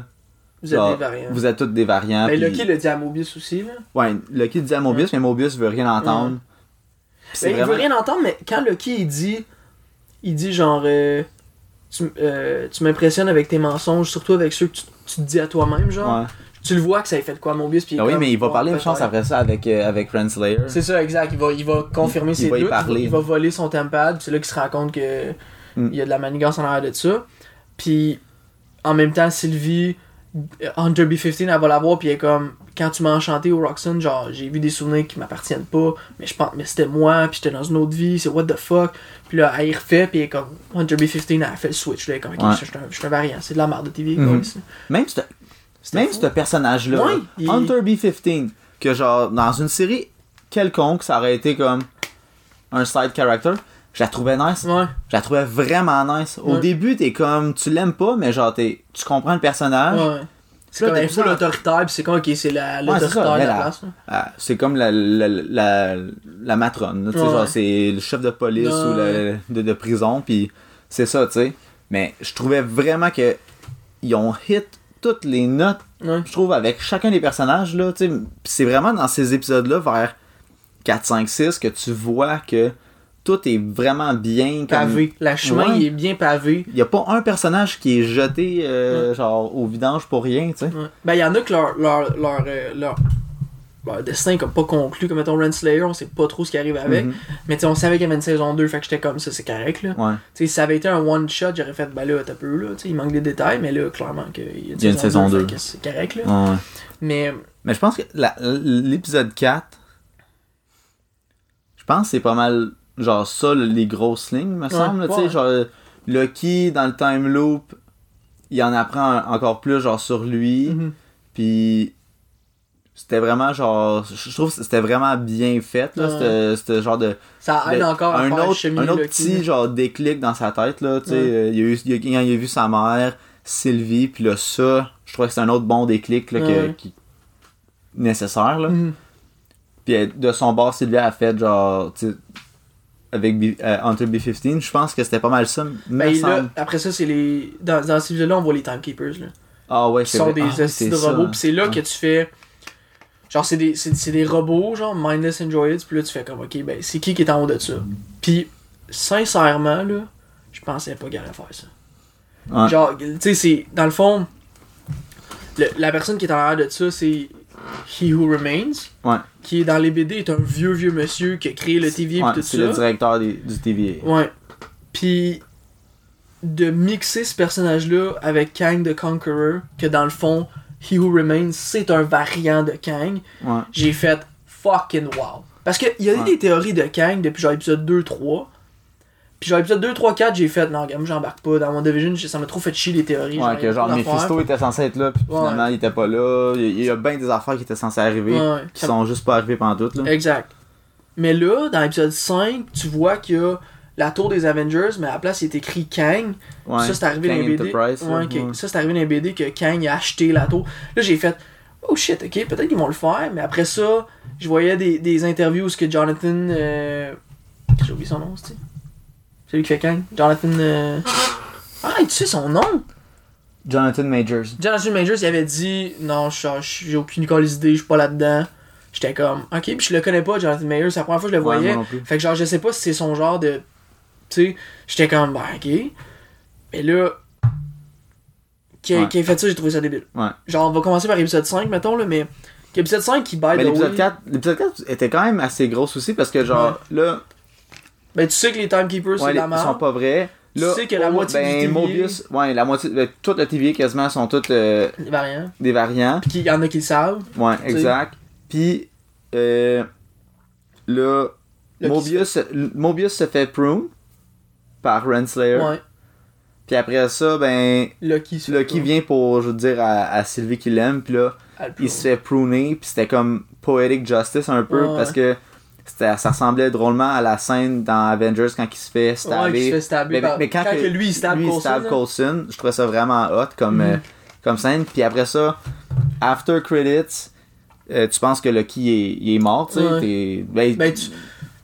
Vous êtes genre, des variants. Vous êtes toutes des variants. Ben, puis- Lucky le dit à Mobius aussi, là. Ouais, Lucky dit à Mobius, mais Mobius veut rien entendre. Ben, Il vraiment- veut rien entendre, mais quand Lucky il dit. Il dit genre. euh, tu euh, tu m'impressionnes avec tes mensonges, surtout avec ceux que tu, tu te dis à toi-même, genre? Ouais. Tu le vois que ça a fait de quoi Mobius. Puis il Ah oui, comme, mais il va parler, je pense, après ça avec, euh, avec Renslayer. C'est ça, exact. Il va, il va confirmer Il ses va y doutes. parler. Il va voler son tempad. C'est là qu'il se rend compte que Mm. il y a de la manigance en arrière de ça. Puis en même temps, Sylvie, euh, Hunter B15, elle va la voir. Puis elle est comme, quand tu m'as enchanté au Roxon, genre, j'ai vu des souvenirs qui m'appartiennent pas. Mais je pense, mais c'était moi. Puis j'étais dans une autre vie. C'est what the fuck. Puis là, elle y refait. Puis comme, Hunter B15, elle a fait le switch. Là, comme, ok, je suis un, je suis un variant. C'est de la merde de TV. Mhm. quoi, ici. Même ce C'était même fou. ce personnage-là, Ouais, là, il- Hunter B-15, que genre, dans une série quelconque, ça aurait été comme un side character, je la trouvais nice. Ouais. Je la trouvais vraiment nice. Au Ouais. début, t'es comme, tu l'aimes pas, mais genre, t'es, tu comprends le personnage. Ouais. C'est comme t'es un full plus en- autoritaire, puis c'est comme, ok, c'est la- l'autoritaire de la place. là. Ah, c'est comme la, la, la, matrone, tu sais, c'est le chef de police ou le, de, de prison, puis c'est ça, tu sais. Mais je trouvais vraiment que ils ont hit toutes les notes, je trouve, avec chacun des personnages, là, tu sais. C'est vraiment dans ces épisodes-là, vers 4, 5, 6, que tu vois que tout est vraiment bien comme- Pavé. La chemin, Ouais. il est bien pavé. Il y a pas un personnage qui est jeté euh, genre au vidange pour rien, tu sais. Ouais. Ben, il y en a que leur, leur, leur, euh, leur, leur destin comme pas conclu. Comme mettons Renslayer, on sait pas trop ce qui arrive avec. Mhm. Mais tu on savait qu'il y avait une saison 2, fait que j'étais comme ça, c'est correct là. Ouais. Tu sais, si ça avait été un one shot, j'aurais fait, ben là, t'as peu là. Tu sais, il manque des détails, mais là, clairement, qu'il y a Il y a une saison fait 2. que C'est correct là. Mais, Mais je pense que l'épisode 4, je pense que c'est pas mal genre ça, le- les grosses lignes, me semble. tu sais, ouais. genre Lucky dans le time loop, il en apprend encore plus genre sur lui. Mhm. Puis c'était vraiment genre. Je trouve que c'était vraiment bien fait, là, Ouais. ce genre de. ça aide de- encore à un faire autre, un autre petit genre déclic dans sa tête là tu sais Ouais. il, a eu, il, a, quand il a vu sa mère Sylvie puis là ça je trouvais que c'est un autre bon déclic là, que- qui nécessaire là Mhm. puis de son bord Sylvie a fait genre tu sais, avec B- euh, Hunter B15 je pense que c'était pas mal ça me Ben, là, après ça, c'est les. Dans, dans ces là on voit les Timekeepers. Là. ah ouais c'est sont vrai. des Ah, de robots. Puis c'est là que tu fais. Genre, c'est des, c'est, c'est des robots, genre, mindless androids. Puis là, tu fais comme, ok, ben, c'est qui qui est en haut de ça? Puis, sincèrement, là, je pensais pas qu'il allait faire ça. Genre, tu sais, c'est. Dans le fond, le- la personne qui est en arrière de ça, c'est He Who Remains. Ouais. Qui est dans les BD, est un vieux, vieux monsieur qui a créé le TVA Ouais, et tout c'est ça. le directeur des- du TVA Ouais. Puis de mixer ce personnage-là avec Kang the Conqueror, que dans le fond, He Who Remains, c'est un variant de Kang, ouais j'ai fait fucking wow. Parce qu'il y a eu des théories de Kang depuis genre épisode 2, 3. Puis genre épisode 2, 3, 4, j'ai fait non, moi, j'embarque pas. Dans mon Division, ça m'a trop fait chier les théories. Ouais, que genre. Mephisto était censé être là, puis Ouais. finalement il était pas là. Il y a- bien des affaires qui étaient censées arriver, Ouais, qui ça- sont juste pas arrivées pendant toutes. Là. Exact. Mais là, dans l'épisode 5, tu vois qu'il y a la tour des Avengers, mais à la place, il est écrit Kang. Ouais. Ça, c'est arrivé Kang dans les BD. Ouais, ouais. Ça, c'est arrivé dans les BD que Kang a acheté la tour. Là, j'ai fait, oh shit, ok, peut-être qu'ils vont le faire. Mais après ça, je voyais des, des interviews où ce que Jonathan. Euh... J'ai oublié son nom, c'est Celui qui fait Kang. Jonathan. euh, Ah, tu sais son nom Jonathan Majors. Jonathan Majors, il avait dit, non, j'ai aucune idée, je suis pas là-dedans. J'étais comme, ok, puis je le connais pas, Jonathan Majors, c'est la première fois que je le voyais. moi non plus. Fait que genre, je sais pas si c'est son genre de. Tu sais, j'étais comme, ben, ok. Mais là. Qui a, Ouais. qui a fait ça, j'ai trouvé ça débile. Ouais. Genre, on va commencer par épisode 5, mettons, là, mais. Épisode 5 qui, the l'épisode way- 4, l'épisode 4 était quand même assez gros aussi parce que genre là, Ben, tu sais que les Timekeepers, ouais, c'est les- de la ils sont pas vrais. Tu Là, sais que la oh, moitié ben, du TVA Mobius, ouais, la moitié, ben, tout le TVA quasiment sont tous euh, Les variants. des variants. Puis il y en a qui le savent. Ouais, Tu exact. Puis euh, là, Mobius, Mobius se fait prune par Renslayer. Ouais. Puis après ça, ben, Lucky, vient pour, je veux dire, à, à Sylvie qui l'aime, puis là, il se fait pruner, puis c'était comme poetic justice un peu, Ouais. parce que ça ressemblait drôlement à la scène dans Avengers quand il se fait Ouais, stabber. se fait stabber. mais, par- mais quand, que lui, il stab lui, Coulson, stab. Coulson, je trouvais ça vraiment hot comme, Mhm. euh, comme scène. Puis après ça, after credits, euh, tu penses que Lucky est, il est mort, tu sais. Ouais. ben, Ben,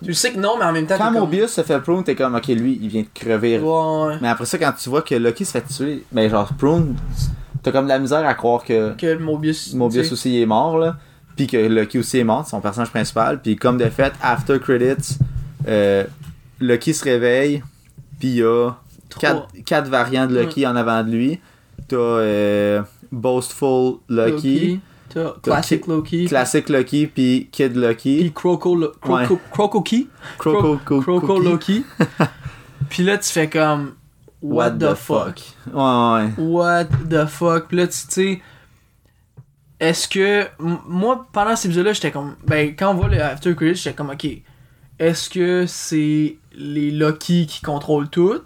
tu, sais que non, mais en même temps, quand comme- Mobius se fait prune, t'es comme, ok, lui, il vient de crever. Ouais. Mais après ça, quand tu vois que Lucky se fait tuer, ben genre, prune, t'as comme de la misère à croire que Que Mobius. Mobius aussi est mort, là. Puis que Lucky aussi est mort, son personnage principal. Puis comme de fait, after credits, euh, Lucky se réveille, puis il y a quatre, quatre variants de Lucky en avant de lui. T'as euh, Boastful Lucky, T'as Classic Loki. Classic Lucky, puis Kid Lucky, Puis Croco, Lo- Ouais. Croco, Croco Key. Croco, Co- Croco. Loki. Puis là, tu fais comme. What, the, fuck? Ouais, ouais. What the fuck? Puis là, tu sais. Est-ce que. Moi, pendant cet épisode-là, j'étais comme. Ben, quand on voit le After Credits, j'étais comme, ok. Est-ce que c'est les Loki qui contrôlent tout?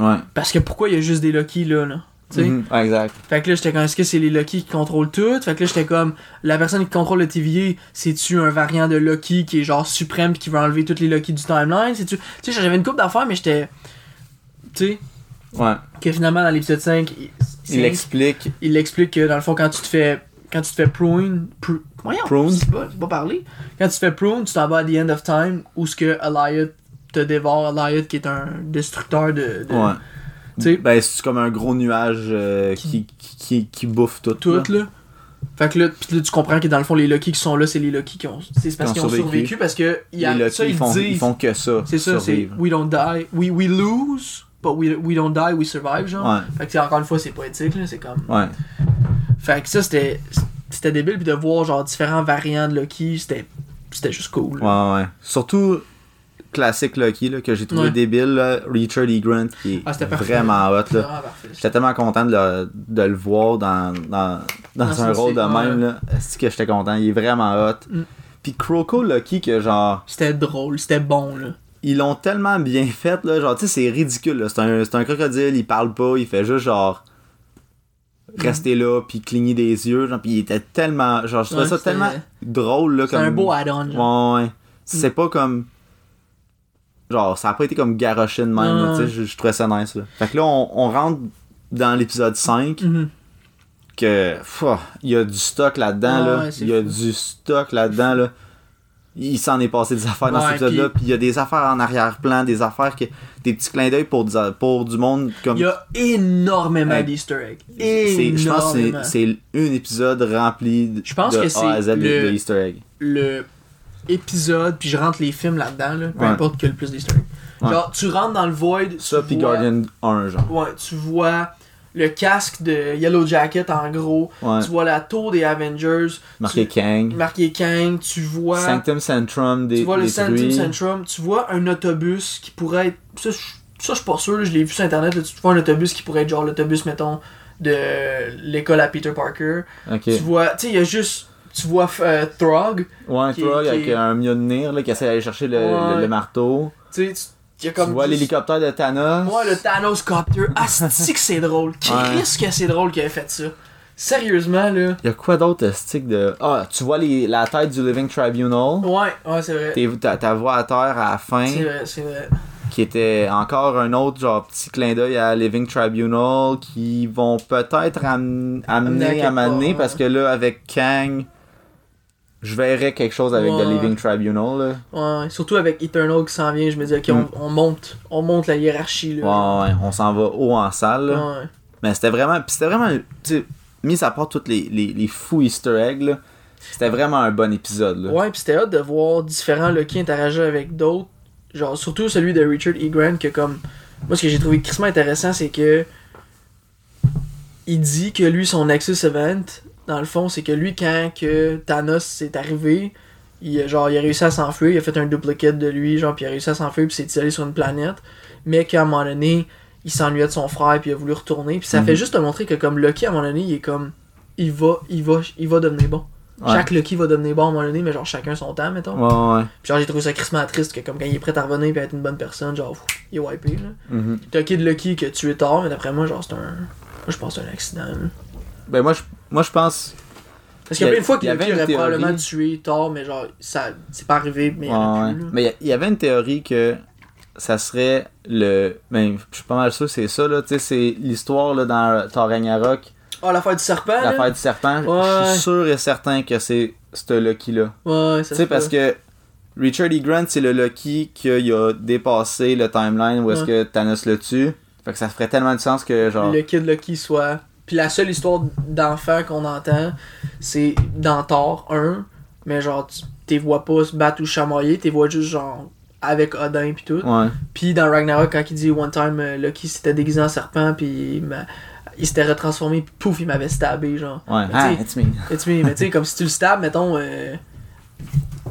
Ouais. Parce que pourquoi il y a juste des Loki là, là? Tu sais? Mhm, ouais, exact. Fait que là, j'étais comme, est-ce que c'est les Loki qui contrôlent tout? Fait que là, j'étais comme, la personne qui contrôle le TVA, c'est-tu un variant de Loki qui est genre suprême pis qui veut enlever toutes les Loki du timeline? C'est-tu. Tu sais, j'avais une coupe d'affaires, mais j'étais. Tu sais, Ouais. que finalement, dans l'épisode 5, il, Il explique. il explique que dans le fond, quand tu te fais. Quand tu te fais prune. Pru, voyons, Prune? C'est pas, pas parler. Quand tu te fais prune, tu t'en vas à The End of Time où ce que Eliot te dévore. Eliot qui est un destructeur de. de Ouais. Tu sais, Ben, c'est comme un gros nuage euh, qui, qui, qui, qui bouffe tout. tout là. là. Fait que là, pis là, tu comprends que dans le fond, les Lucky qui sont là, c'est les Lucky qui ont. C'est parce Qui qu'ils ont survécu, parce que. Y a, Les Lucky, ça, ils, ils font, disent. ils font que ça. C'est ça, c'est. We don't die. We, we lose, but we, we don't die, we survive, genre. Ouais, Fait que, encore une fois, c'est poétique, là. C'est comme. ouais. Fait que ça, c'était. C'était débile, puis de voir, genre, différents variants de Lucky, c'était. C'était juste cool. Ouais, ouais. Surtout classique Lucky là, que j'ai trouvé Ouais. débile, là, Richard E. Grant qui est Ah, parfait. vraiment hot. Là. parfait. J'étais tellement content de le, de le voir dans, dans, dans Dans un rôle de même. Là. Est-ce que j'étais content? Il est vraiment hot. Mm. Puis Croco Lucky, que genre, C'était drôle, c'était bon, là. ils l'ont tellement bien fait. Là, genre, tu sais, c'est ridicule. là. C'est un, c'est un crocodile, il parle pas, il fait juste genre. Rester là, puis cligner des yeux. Genre, puis il était tellement. Genre, je trouvais Ouais, ça tellement drôle. là C'est comme... un beau add-on. Ouais, ouais. C'est pas comme. Genre, ça a pas été comme garoché de même, là, tu sais, je, je trouvais ça nice, là. Fait que là, on, on rentre dans l'épisode 5, Mhm. que. Il y a du stock là-dedans, Ouais, là. ouais, Il y a fou. du stock là-dedans, là. Il s'en est passé des affaires dans Ouais, cet épisode-là, puis- il y a des affaires en arrière-plan, des affaires que. Des petits clins d'œil pour, du- pour du monde comme. Il y a énormément Ouais. d'easter eggs. Je pense que c'est- un épisode rempli Je pense de que A à Z de- le- de Easter egg. le épisode, puis je rentre les films là-dedans, là, peu Ouais. importe que le plus d'easter eggs. Genre, tu rentres dans le void, Ça, puis Guardian 1, genre. Ouais, tu vois le casque de Yellow Jacket en gros, Ouais. tu vois la tour des Avengers, Marqué tu- Kang. marqué Kang, tu vois, Sanctum Centrum des tu vois le détruit. Sanctum Centrum, tu vois un autobus qui pourrait être, ça, je suis pas sûr, là, je l'ai vu sur internet, là, tu vois un autobus qui pourrait être genre l'autobus, mettons, de l'école à Peter Parker. Tu vois, tu sais, il y a juste, tu vois euh, Throg, Ouais, qui avec est- un Mjolnir là, qui essaie d'aller chercher le, Ouais. le- le marteau. tu sais, il y a comme tu vois l'hélicoptère de Thanos. Ouais, le Thanos Copter. Asti que c'est drôle? Qu'est-ce que c'est drôle qu'il ait fait ça. Sérieusement, là. Il y a quoi d'autre, stick de. Ah, tu vois les, la tête du Living Tribunal? Ouais, ouais, c'est vrai. Ta, ta voix à terre à la fin, C'est vrai, c'est vrai. qui était encore un autre genre petit clin d'œil à Living Tribunal, qui vont peut-être am- Amener à amener à m'amener parce que là, avec Kang, je verrais quelque chose avec Ouais. The Living Tribunal. Là. Ouais, surtout avec Eternal qui s'en vient, je me dis, ok, Mm. on, on monte. On monte la hiérarchie, là. Ouais, ouais, on s'en va haut en salle. là. Ouais. Mais c'était vraiment. Puis c'était vraiment. Tu mis à part tous les, les, les fous easter eggs, là, c'était vraiment un bon épisode. Là. Ouais, pis c'était hâte de voir différents Lucky interagir avec d'autres. Genre, surtout celui de Richard E. Grant, que comme. Moi, ce que j'ai trouvé crissement intéressant, c'est que. Il dit que lui, son Nexus Event, dans le fond, c'est que lui, quand que Thanos est arrivé, il, a- genre, il a réussi à s'enfuir, il a fait un duplicate de lui, genre, puis il a réussi à s'enfuir, puis s'est allé sur une planète. Mais qu'à un moment donné, il s'ennuyait de son frère, puis il a voulu retourner. Puis ça Mhm. fait juste te montrer que, comme Lucky, à un moment donné, il est comme. Il va, il va, il va devenir bon. Ouais. Chaque Lucky va devenir bon à un moment donné, mais genre chacun son temps, mettons. Ouais, ouais. Puis genre, j'ai trouvé ça crissement triste que, comme quand il est prêt à revenir et à être une bonne personne, genre, pff, il est wipé, là. Mhm. T'as Kid Lucky qui a tué tard, mais d'après moi, genre, c'est un. Moi, je pense que c'est un accident, là. Ben, moi, je, moi, je pense. Parce qu'il y fois avait Lucky une aurait probablement tué tard, mais genre, ça, c'est pas arrivé, mais il y Ouais, plus. Mais il avait une théorie que ça serait le. Ben, je suis pas mal sûr que c'est ça, là. Tu sais, c'est l'histoire, là, dans Thor Ragnarok, Ah, l'affaire du serpent, l'affaire du serpent. Ouais. Je suis sûr et certain que c'est ce Lucky-là. Ouais, ça Tu sais, parce que Richard E. Grant, c'est le Lucky qui a dépassé le timeline où est-ce que Thanos le tue. Fait que ça ferait tellement de sens que, genre. le Kid Lucky soit. Puis la seule histoire d'enfant qu'on entend, c'est dans Thor 1, mais genre, tu t'es vois pas se battre ou chamailler, t'es vois juste genre avec Odin pis tout. Ouais. Puis dans Ragnarok, quand il dit One time euh, Lucky s'était déguisé en serpent, puis il, s'était retransformé, puis pouf, il m'avait stabé, genre. Ouais. Ah, tu it's me. tu sais, mais tu sais, comme si tu le stabs, mettons. Euh,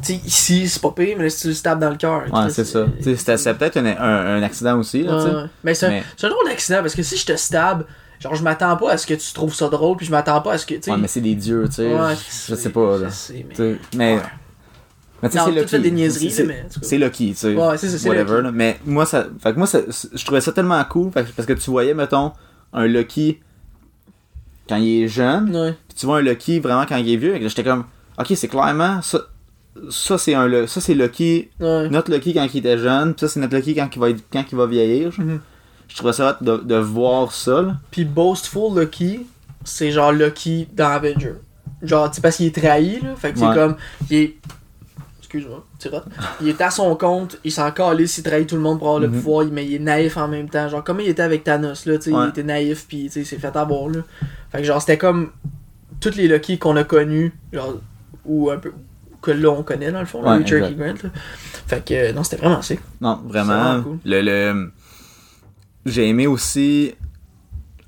tu sais, ici, c'est pas pire, mais si tu le stabs dans le cœur. Ouais, c'est ça. Tu C'était peut-être un, un, un accident aussi, là, Ouais, tu sais. ouais. Mais c'est un- Mais- c'est un drôle d'accident parce que si je te stab, genre je m'attends pas à ce que tu trouves ça drôle, puis je m'attends pas à ce que. tu Ouais, mais c'est des dieux, tu sais. Ouais, je, je sais pas, là. Je sais, mais. Mais. Ouais. Mais tu sais, c'est fait des niaiseries, C'est- Lucky, tu sais. Ouais, c'est ça, c'est Whatever, là. Mais moi, ça. Fait que moi, ça- je trouvais ça tellement cool parce que tu voyais, mettons, un Lucky quand il est jeune, Ouais. puis tu vois un Lucky vraiment quand il est vieux. J'étais comme, ok, c'est clairement ça. Ça, c'est un ça c'est Lucky Ouais. notre Lucky quand il était jeune, puis ça c'est notre Lucky quand il va quand il va vieillir. Mhm. Je trouvais ça hot de, de voir ça. Là. Puis Boastful Lucky, c'est genre Lucky dans Avenger. Genre, tu sais, parce qu'il est trahi, là. Fait que Ouais. c'est comme. Il est. Excuse-moi, tu rates. Il est à son compte, il s'en calisse, il trahit tout le monde pour avoir le Mhm. pouvoir, mais il est naïf en même temps. Genre, comme il était avec Thanos, là, tu sais, Ouais. il était naïf, puis tu sais, il s'est fait avoir, là. Fait que genre, c'était comme. tous les Lucky qu'on a connus, genre, ou un peu, que là on connaît dans le fond, là, Ouais, Richard. Grant. là. Fait que, euh, non, c'était vraiment sick. Non, C'est vraiment. vraiment cool. Le, le... J'ai aimé aussi,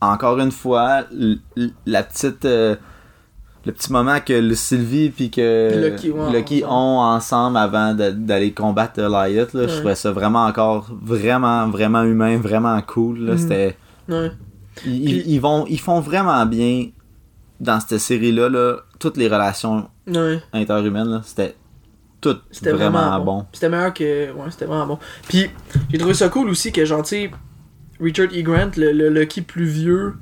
encore une fois, la petite. euh, le petit moment que le Sylvie puis que Lucky, ouais, Lucky ensemble. ont ensemble avant d'aller combattre Goliath. Là, Je Ouais. trouvais ça vraiment encore vraiment, vraiment humain, vraiment cool. Là. Mhm. C'était. Ouais. Ils, Puis- ils vont, ils font vraiment bien dans cette série-là, là, toutes les relations interhumaines. là, C'était tout C'était vraiment, bon. C'était meilleur que. Ouais, c'était vraiment bon. Puis, j'ai trouvé ça cool aussi que, genre, tu Richard E. Grant, le, le Lucky plus vieux,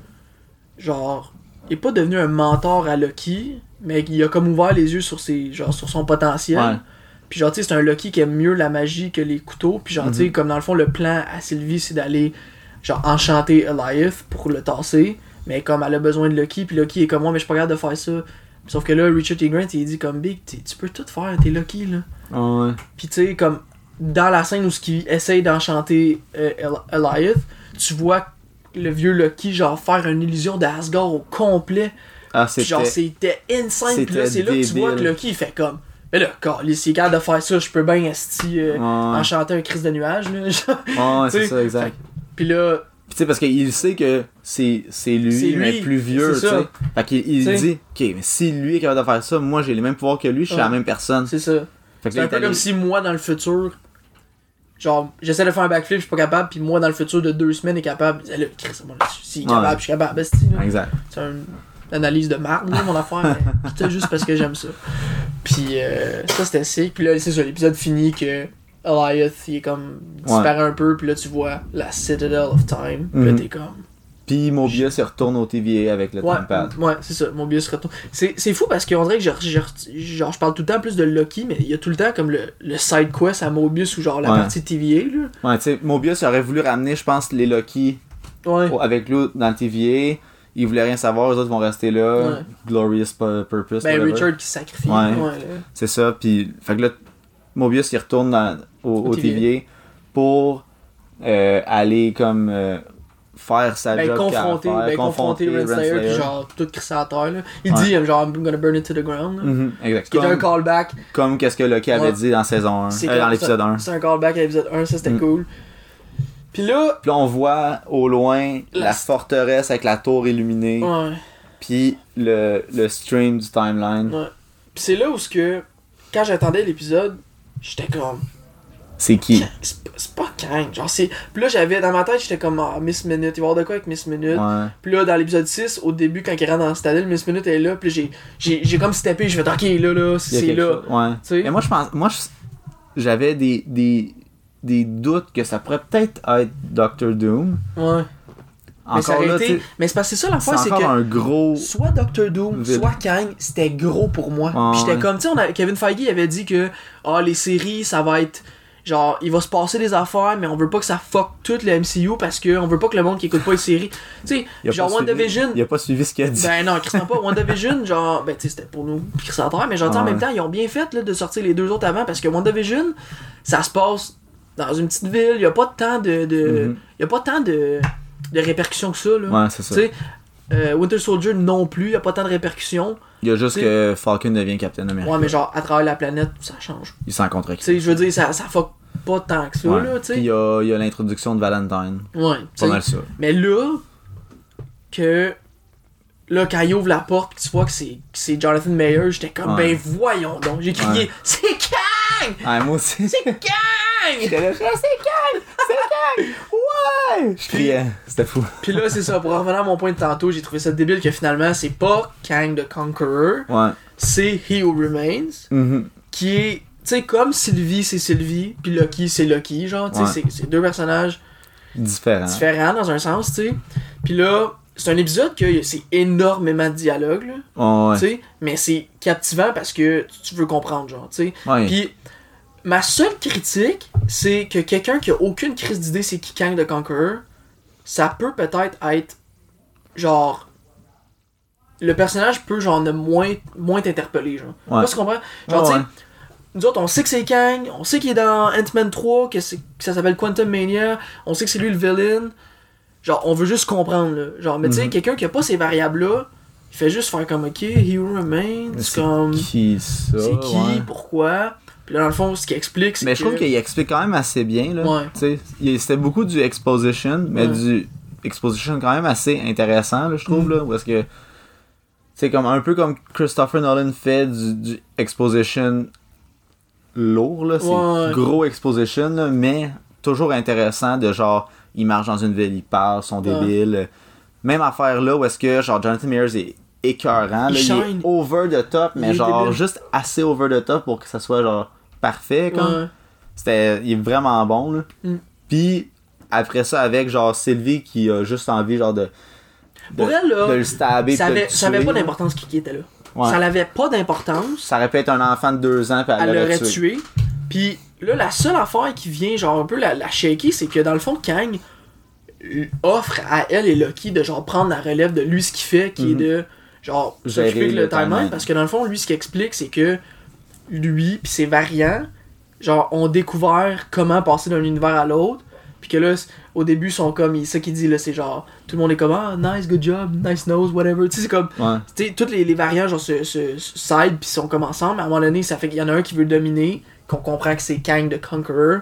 genre, est pas devenu un mentor à Lucky, mais il a comme ouvert les yeux sur, ses, genre, sur son potentiel. Ouais. Puis, genre, tu sais, c'est un Lucky qui aime mieux la magie que les couteaux. Puis, genre, tu Mhm. sais, comme dans le fond, le plan à Sylvie, c'est d'aller, genre, enchanter Eliath pour le tasser. Mais comme elle a besoin de Lucky, puis Lucky est comme moi, mais je suis pas capable de faire ça. Sauf que là, Richard E. Grant, il dit comme Big, tu peux tout faire, t'es Lucky, là. Ouais. Puis tu sais, comme dans la scène où ce qui essaye d'enchanter euh, El- Eliath, tu vois le vieux Lucky genre faire une illusion d'Asgard au complet. Ah, Puis genre c'était. c'était insane. Puis là c'était c'est là que tu vois que il fait comme mais là, s'il est capable de faire ça, je peux bien esti euh, Ouais. enchanter un crise de nuages là. Ouais, c'est ça, exact. Puis là, Puis tu sais, parce qu'il sait que c'est c'est lui, C'est mais lui, plus vieux, tu sais. Fait qu'il il dit, ok, mais si lui est capable de faire ça, moi j'ai les mêmes pouvoirs que lui, je suis Ouais. la même personne. c'est ça. C'est un peu comme si moi dans le futur genre j'essaie de faire un backflip, je suis pas capable, puis moi dans le futur de deux semaines est capable. Là, là-dessus, s'il est capable, je suis capable, là. Exact. C'est une analyse de marde, mon affaire, mais juste parce que j'aime ça. Puis euh, ça, c'était sick. Puis là, c'est ça, l'épisode finit que Eliath, il est comme disparaît un peu, puis là, tu vois la Citadel of Time. Puis là, Mhm. t'es comme. Puis Mobius il retourne au TVA avec le Ouais, Tempad. ouais c'est ça, se retourne. C'est c'est fou parce qu'on dirait que je, je- genre, je parle tout le temps plus de Loki, mais il y a tout le temps comme le, le side quest à Mobius ou genre la Ouais. partie TVA, là. Ouais, tu sais, Mobius aurait voulu ramener, je pense, les Loki Ouais. avec lui dans le TVA. Il voulait rien savoir, les autres vont rester là. Glorious pu- Purpose. Ben whatever. Richard qui sacrifie. Ouais. C'est ça, puis fait que là, Mobius il retourne dans- au, Au au TVA. TVA pour euh, aller comme euh, faire sa Ben, job confronter, faire, ben, confronter Renslayer, puis genre tout crisser à terre, là. Il Ouais. dit, genre, I'm gonna burn it to the ground. Mhm, exact. Ce qui est un callback. comme qu'est-ce que Loki avait dit dans saison 1, C'est euh, dans l'épisode ça. 1. C'est un callback à l'épisode 1, ça c'était Mm. cool. Puis là, Puis là, on voit au loin La- la forteresse avec la tour illuminée, ouais, puis le, le stream du timeline. ouais. Puis c'est là où ce que, quand j'attendais l'épisode, j'étais comme, C'est qui? c'est pas- Kang, genre c'est... Puis là j'avais, dans ma tête, j'étais comme, ah, Miss Minute, il va y avoir de quoi avec Miss Minute. Ouais. Puis là, dans l'épisode 6, au début, quand il rentre dans la citadelle, Miss Minute est là, puis j'ai, comme steppé, je fais, ok, là, là, c'est là. Ouais. Mais moi, je pense. Moi, j'avais des, des, des doutes que ça pourrait peut-être être Doctor Doom. Ouais. mais ça là, été... Mais c'est parce que c'est ça l'affaire, c'est que... un gros. soit Doctor Doom, soit Kang, c'était gros pour moi. Puis j'étais ouais. comme, tu sais, a- Kevin Feige avait dit que ah, les séries, ça va être. Genre, il va se passer des affaires, mais on veut pas que ça fuck tout le MCU parce que on veut pas que le monde qui écoute pas les séries. Tu sais, genre WandaVision. Il a pas suivi ce qu'il a dit. Ben non, Christian pas. WandaVision, genre, ben tu sais, c'était pour nous, Christian mais sais, en même temps, ils ont bien fait là, de sortir les deux autres avant parce que WandaVision, ça se passe dans une petite ville, il y a pas tant de. de Mhm. y a pas tant de, de répercussions que ça, là. Ouais, c'est ça. Euh, Winter Soldier non plus, il y a pas tant de répercussions. Il y a juste t'sais- que Falcon devient Captain America. Ouais, mais genre, à travers la planète, ça change. Il s'en contre Tu sais, je veux dire, ça, ça fuck pas tant que ça, Ouais. là, tu Puis il sais. y a, y a l'introduction de Valentine. Ouais, Pas sais. mal ça. Mais là, que. Là, quand il ouvre la porte, pis tu vois que c'est Jonathan Mayer, j'étais comme, Ouais. ben voyons donc. J'ai crié, Ouais. c'est Kang! Ah, moi aussi. C'est Kang! J'étais là, c'est Kang! C'est Kang! Ouais! Je criais. C'était fou. Pis là, c'est ça, pour revenir à mon point de tantôt, j'ai trouvé ça débile que finalement, c'est pas Kang the Conqueror, Ouais. c'est He Who Remains, Mhm. qui est, tu sais, comme Sylvie, c'est Sylvie, puis Loki, c'est Loki, genre, tu sais, Ouais. c'est- deux personnages Différent. différent dans un sens, tu sais. Puis là, c'est un épisode que c'est énormément de dialogue, là, Ouais. tu sais, mais c'est captivant parce que tu veux comprendre, genre, tu sais. Ouais. Puis ma seule critique, c'est que quelqu'un qui a aucune crise d'idée c'est qui Kang the Conqueror, ça peut peut-être être genre le personnage peut genre ne moins moins t'interpeller genre. Ouais. tu comprends. Genre sais ouais. nous autres, on sait que c'est Kang, on sait qu'il est dans Ant-Man 3, que, c'est- que ça s'appelle Quantum Mania, on sait que c'est lui le villain. Genre, on veut juste comprendre, là. Genre, mais tu sais, Mhm. quelqu'un qui a pas ces variables-là, il fait juste faire comme ok, Hero Remains, C'est comme. qui ça? C'est qui, ouais. pourquoi? Puis là, dans le fond, ce qu'il explique, c'est Mais que. je trouve qu'il explique quand même assez bien. Là. Ouais. Tu sais, il- C'était beaucoup du exposition, mais Ouais. du exposition quand même assez intéressant, là, je trouve. Mm. Là, parce que c'est comme un peu comme Christopher Nolan fait du, du exposition lourd. là. C'est Ouais. gros exposition, là, mais toujours intéressant de genre, il marche dans une ville, il parle, sont débiles. Même affaire là où est-ce que genre Jonathan Meyers est écœurant. Il là, il, est over the top, mais genre débile. juste assez over the top pour que ça soit genre parfait. Comme. Ouais. C'était il est vraiment bon là. Mm. Puis après ça avec genre Sylvie qui a juste envie genre de de, là, de le stabber Ça avait, ça pas d'importance qui était là. Ouais. Ça n'avait pas d'importance. Ça aurait pu être un enfant de deux ans puis elle, Elle l'aurait tué. tué. Puis là, la seule affaire qui vient, genre, un peu la, la shaker, c'est que dans le fond, Kang offre à elle et Loki de, genre, prendre la relève de lui ce qu'il fait, qui est de, genre, s'occuper de le timeline. Parce que dans le fond, lui, ce qu'il explique, c'est que lui puis ses variants, genre, ont découvert comment passer d'un univers à l'autre. Puis que là, au début, sont comme, ça qu'il dit, là, c'est genre, tout le monde est comme, ah, nice, good job, nice nose, whatever. Tu sais, c'est comme, Ouais. tu sais, toutes les, les variants genre se, se, se side puis sont comme ensemble. À un moment donné, ça fait qu'il y en a un qui veut dominer, qu'on comprend que c'est Kang the Conqueror.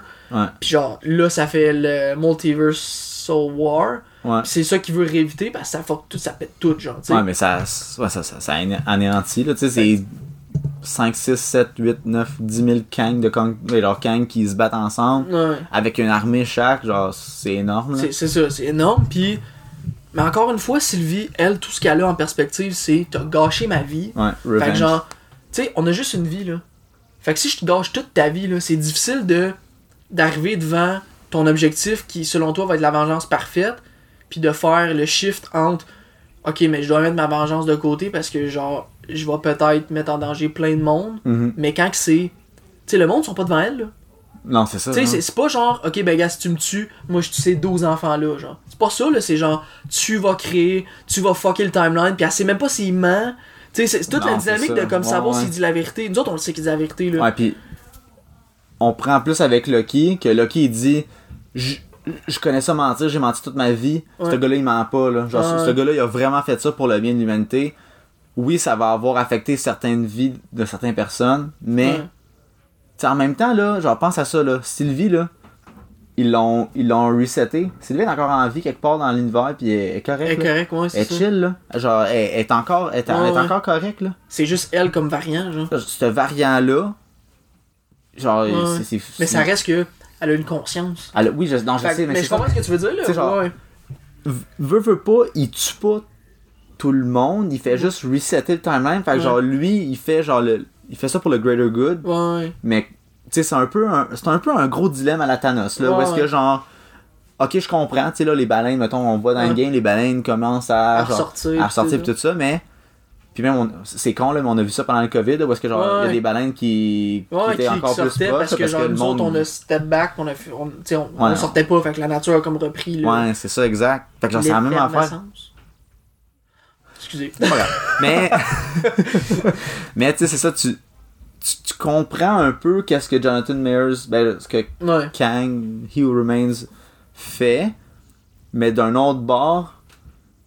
Puis genre, là, ça fait le Multiverse Soul War. Ouais. C'est ça qu'il veut rééviter parce que ça fuck tout, ça pète tout, genre, tu sais. Ouais, mais ça, ouais, ça, ça, ça anéantit, là, tu sais, c'est 5, 6, 7, 8, 9, 10 000 Kang de mais genre qui se battent ensemble, Ouais. avec une armée chaque, genre, c'est énorme. C'est ça, c'est énorme. Puis, mais encore une fois, Sylvie, elle, tout ce qu'elle a en perspective, c'est t'as gâché ma vie. Ouais, Fait que genre, tu sais, on a juste une vie là. Fait que si je te gâche toute ta vie là, c'est difficile de d'arriver devant ton objectif qui, selon toi, va être la vengeance parfaite, puis de faire le shift entre, ok, mais je dois mettre ma vengeance de côté parce que genre, je vais peut-être mettre en danger plein de monde, Mhm. mais quand que c'est, tu sais, le monde sont pas devant elle là. Non, c'est ça. Tu sais, c'est- pas genre, ok, ben gars, si tu me tues, moi je tue ces 12 enfants-là, genre. C'est pas ça, là, c'est genre, tu vas créer, tu vas fucker le timeline, puis elle sait même pas s'il ment. Tu sais, c'est toute Non, la dynamique de comme Ouais, savoir ouais. s'il dit la vérité. Nous autres, on le sait qu'il dit la vérité, là. Ouais, puis on prend plus avec Loki, que Loki il dit je, connais ça mentir, j'ai menti toute ma vie. Ce Ouais. gars-là il ment pas là. Genre ce gars-là il a vraiment fait ça pour le bien de l'humanité. Oui, ça va avoir affecté certaines vies de certaines personnes, mais en même temps là, genre pense à ça là, Sylvie là, ils l'ont ils l'ont reseté. Sylvie est encore en vie quelque part dans l'univers puis elle est correcte. Elle est correcte, ouais, Elle c'est est ça. chill là. Genre elle, elle est encore elle est, elle est Ouais, encore correcte là. C'est juste elle comme variant, genre. Ce variant là genre Ouais. c'est- Mais ça reste que elle a une conscience. Elle- oui, je, non, je Fait sais, mais, mais c'est je comprends ce que tu veux dire, là. Genre- Veut, veut pas, il tue pas tout le monde, il fait juste resetter le timeline. Fait que Ouais. genre, lui, il fait genre le. Il fait ça pour le greater good, Ouais. mais tu sais, c'est un peu un. C'est un peu un gros dilemme à la Thanos, là. où est-ce que genre. Ok, je comprends, tu sais, là, les baleines, mettons, on voit dans le game, les baleines commencent à. À genre, ressortir, À ressortir tout pis tout ça, mais. Puis même, c'est con, là, mais on a vu ça pendant le COVID, là, où est-ce que genre, il y a des baleines qui, qui Ouais, étaient qui, encore qui plus proches, parce que, parce genre, que le nous monde. autres, on a step back, on a on, sortait pas, fait que la nature a comme repris, là. Ouais, c'est ça, exact. Fait que genre, c'est la même affaire. Excusez. Mais, mais tu sais, c'est ça, tu, tu, tu comprends un peu qu'est-ce que Jonathan Mayers, ben, ce que Ouais. Kang, He Who Remains fait, mais d'un autre bord,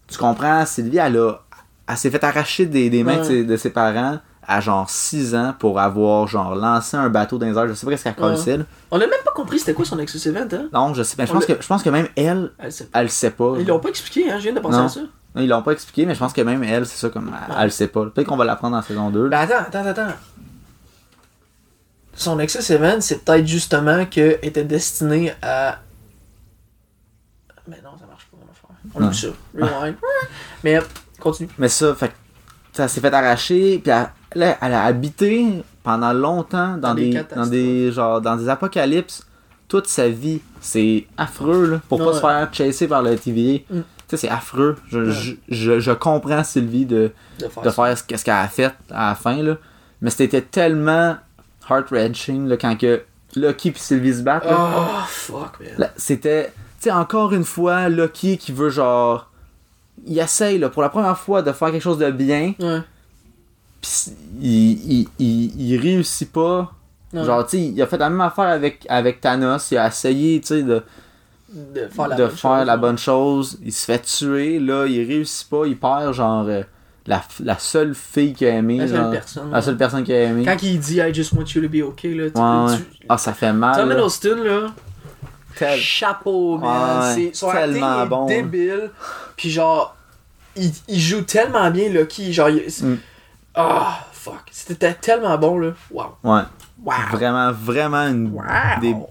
tu comprends, Sylvie, elle a, elle s'est fait arracher des, des mains de, Ouais. ses, de ses parents à genre 6 ans pour avoir genre lancé un bateau dans les airs, je sais pas qu'est-ce qu'elle Ouais. là. On a même pas compris c'était quoi son Nexus Event, hein? Non, je sais, mais je On pense que, je pense que même elle, Elle sait- elle sait pas. Ils l'ont pas expliqué, hein? Je viens de penser Non. à ça. Non, Ils l'ont pas expliqué, mais je pense que même elle, c'est ça, comme, elle, elle le sait pas. Peut-être qu'on va l'apprendre en saison 2. Ben attends, attends, attends. Son Nexus Event, c'est peut-être justement qu'elle était destinée à. Mais non, ça marche pas, mon affaire. On vu ça. Rewind. Mais continue. Mais ça, fait que ça s'est fait arracher, puis elle, elle a habité pendant longtemps dans, Dans des des, catastrophes. dans des genre dans des apocalypses toute sa vie. C'est affreux là, pour pas Ouais. se faire chasser par le TVA. Mm. Tu sais, c'est affreux. Je, Ouais. je, je, je comprends Sylvie de, De faire de ça. faire ce qu'elle a fait à la fin là. Mais c'était tellement heart-wrenching quand que Lucky et Sylvie se battent. là. Oh, fuck, man. C'était tu sais encore une fois Lucky qui veut genre il essaye là, pour la première fois de faire quelque chose de bien Ouais. Pis il, il, il, il réussit pas Ouais. genre tu sais il a fait la même affaire avec, avec Thanos il a essayé tu sais de, de faire la de bonne faire chose, la ouais. bonne chose il se fait tuer là il réussit pas il perd genre euh, la, la seule fille qui a aimé. La seule genre, personne. la seule personne qui a aimé. Quand il dit I just want you to be okay, là, tu Ouais, ouais. tu- Ah, ça fait mal. Tom. Hiddleston, là, Tel- chapeau, man. C'est, son tellement est bon. débile. Puis genre, il, il joue tellement bien Lucky. Genre, il- Mm. Ah, fuck. C'était tellement bon, là. Wow. Ouais. Wow. Vraiment, vraiment une. Wow. Des...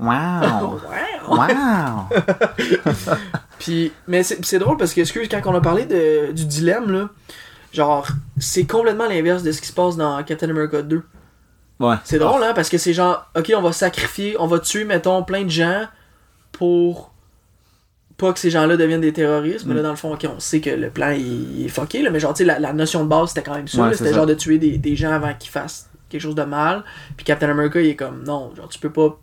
Wow! Wow. wow! Puis, mais c'est, c'est drôle parce que, excuse, quand on a parlé de, du dilemme, là, genre, c'est complètement l'inverse de ce qui se passe dans Captain America 2. Ouais. C'est drôle, hein, parce que c'est genre, ok, on va sacrifier, on va tuer, mettons, plein de gens pour pas que ces gens-là deviennent des terroristes. Mais là, Mm. dans le fond, ok, on sait que le plan il, il est fucké, là, mais genre, tu sais, la, la notion de base, c'était quand même ça. Ouais, c'était genre de tuer des, des gens avant qu'ils fassent quelque chose de mal. Puis Captain America, il est comme, non, genre, tu peux pas,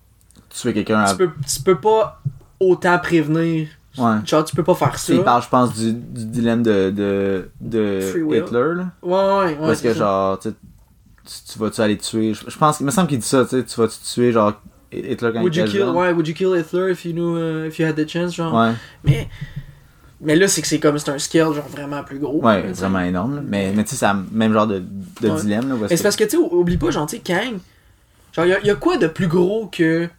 Tu fais quelqu'un à. tu peux, tu peux pas autant prévenir. Ouais. Genre, tu peux pas faire ça. Il parle, je pense, du, du dilemme de, de, de. Hitler, là. Ouais, ouais, ouais. Parce que, ça. genre, tu, sais, tu, tu vas-tu aller tuer? Je, je pense, il me semble qu'il dit ça, tu sais, tu vas-tu tuer, genre, Hitler quand Would il you kill, ouais, would you kill Hitler if you knew, uh, if you had the chance, genre? Ouais, Mais, mais là, c'est que c'est comme, c'est un scale, genre, vraiment plus gros. ouais, là, vraiment énorme, là. Mais, mais tu sais, c'est le même genre de, de Ouais. dilemme, là. Mais c'est parce que, tu sais, oublie pas, genre, tu sais, Kang, genre, y a, y a quoi de plus gros que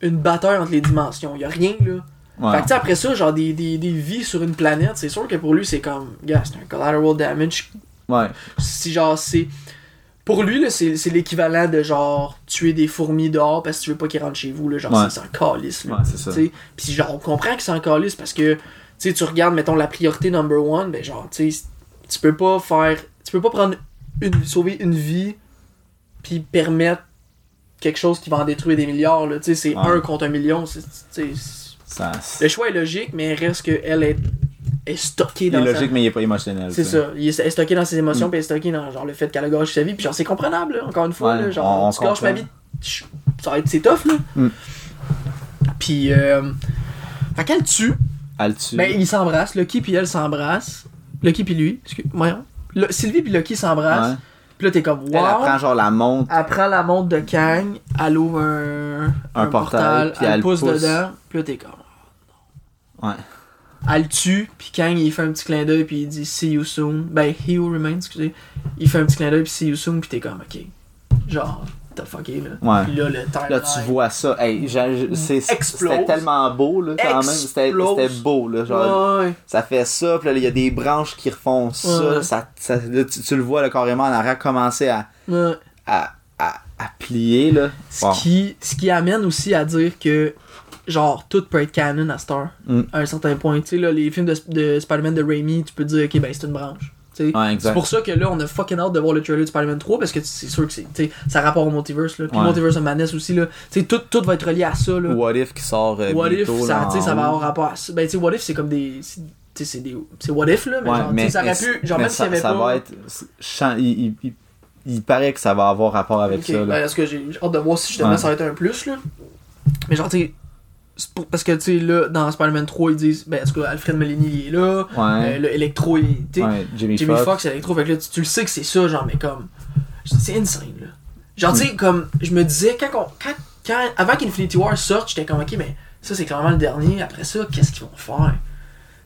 une bataille entre les dimensions? Y a rien, là. Ouais. Fait que, tu sais, après ça, genre, des, des, des vies sur une planète, c'est sûr que pour lui, c'est comme, gars, c'est un collateral damage. Ouais, Si, genre, c'est. Pour lui, là, c'est c'est l'équivalent de, genre, tuer des fourmis dehors parce que tu veux pas qu'ils rentrent chez vous, là. Genre, Ouais. c'est un calice, là. ouais, ça. Puis genre, on comprend que c'est un calice parce que, tu regardes, mettons, la priorité number one, ben genre, tu tu peux pas faire, tu peux pas prendre une, sauver une vie, puis permettre quelque chose qui va en détruire des milliards, là, tu sais, c'est Ouais. un contre un million, c'est, Ça, le choix est logique, mais reste que elle est, est stockée il est dans logique, sa... mais il est pas émotionnel. C'est ça, il est, elle stocké dans ses émotions, Mm. puis elle est stocké dans genre le fait qu'elle a gâché sa vie, puis genre c'est comprenable, là, encore une fois, Ouais, là, genre on- on tu gâches ma vie, ça va être c'est tough là. Mm. Puis euh, fait qu'elle tue, Elle tue. ben ils s'embrassent, Lucky puis elle s'embrassent, Lucky puis lui, excuse, voyons, Le- Sylvie puis Lucky s'embrassent, Ouais. puis là t'es comme wow. Elle, elle prend genre la montre. Elle prend la montre de Kang, elle ouvre un, Un portail, puis elle pousse, pousse. dedans, puis là t'es comme Ouais. Elle le tue, puis Kang il fait un petit clin d'œil, puis il dit See you soon. Ben, he who remains, excusez. Il fait un petit clin d'œil, puis See you soon, puis t'es comme, ok. Genre, t'as fucké là. Ouais. Puis là, le timeline. Là, tu vois ça. Hey, c'était tellement beau, là, quand même. C'était beau, là. Genre, Ouais, ça fait ça, puis là, il y a des branches qui refont ça. Ouais. ça, ça- là, tu, tu le vois, là, carrément, en arrière, commencer à, ouais. à, à, à plier, là. Ce, qui, ce qui amène aussi à dire que, genre, tout peut être canon à heure, Mm. à un certain point. Tu sais, là, les films de, de Spider-Man de Raimi, tu peux dire, ok, ben, c'est une branche. Ouais, C'est pour ça que là, on a fucking hâte de voir le trailer de Spider-Man 3 parce que c'est sûr que c'est, ça rapporte au multiverse. Là. Puis Ouais. Multiverse of Madness aussi. Là. Tu sais, tout, tout va être relié à ça. Là. What If qui sort euh, What if, ça, ça va avoir rapport à ça. Ben, tu sais, What if, c'est comme des. c'est- des. C'est what if, là, mais, Ouais, genre, ça aurait pu. Genre, même s'il ça, pas. va être. chan- Il, il, il- il paraît que ça va avoir rapport avec ça, là. ben, est-ce que j'ai hâte de voir si justement ça va être un plus, là. Mais genre, tu sais. Pour- Parce que, tu sais, là, dans Spider-Man 3, ils disent. Ben, est-ce que Alfred Molini, il est là. Ouais. Euh, le Electro, il tu sais, ouais, Jimmy, Jimmy Fox. Fox, Electro, fait que là, tu, tu le sais que c'est ça, genre, mais comme. C'est insane, là. Genre, tu sais, comme. Je me disais, quand, on- quand, quand Avant qu'Infinity War sorte, j'étais comme, ok, mais ça, c'est clairement le dernier. Après ça, qu'est-ce qu'ils vont faire?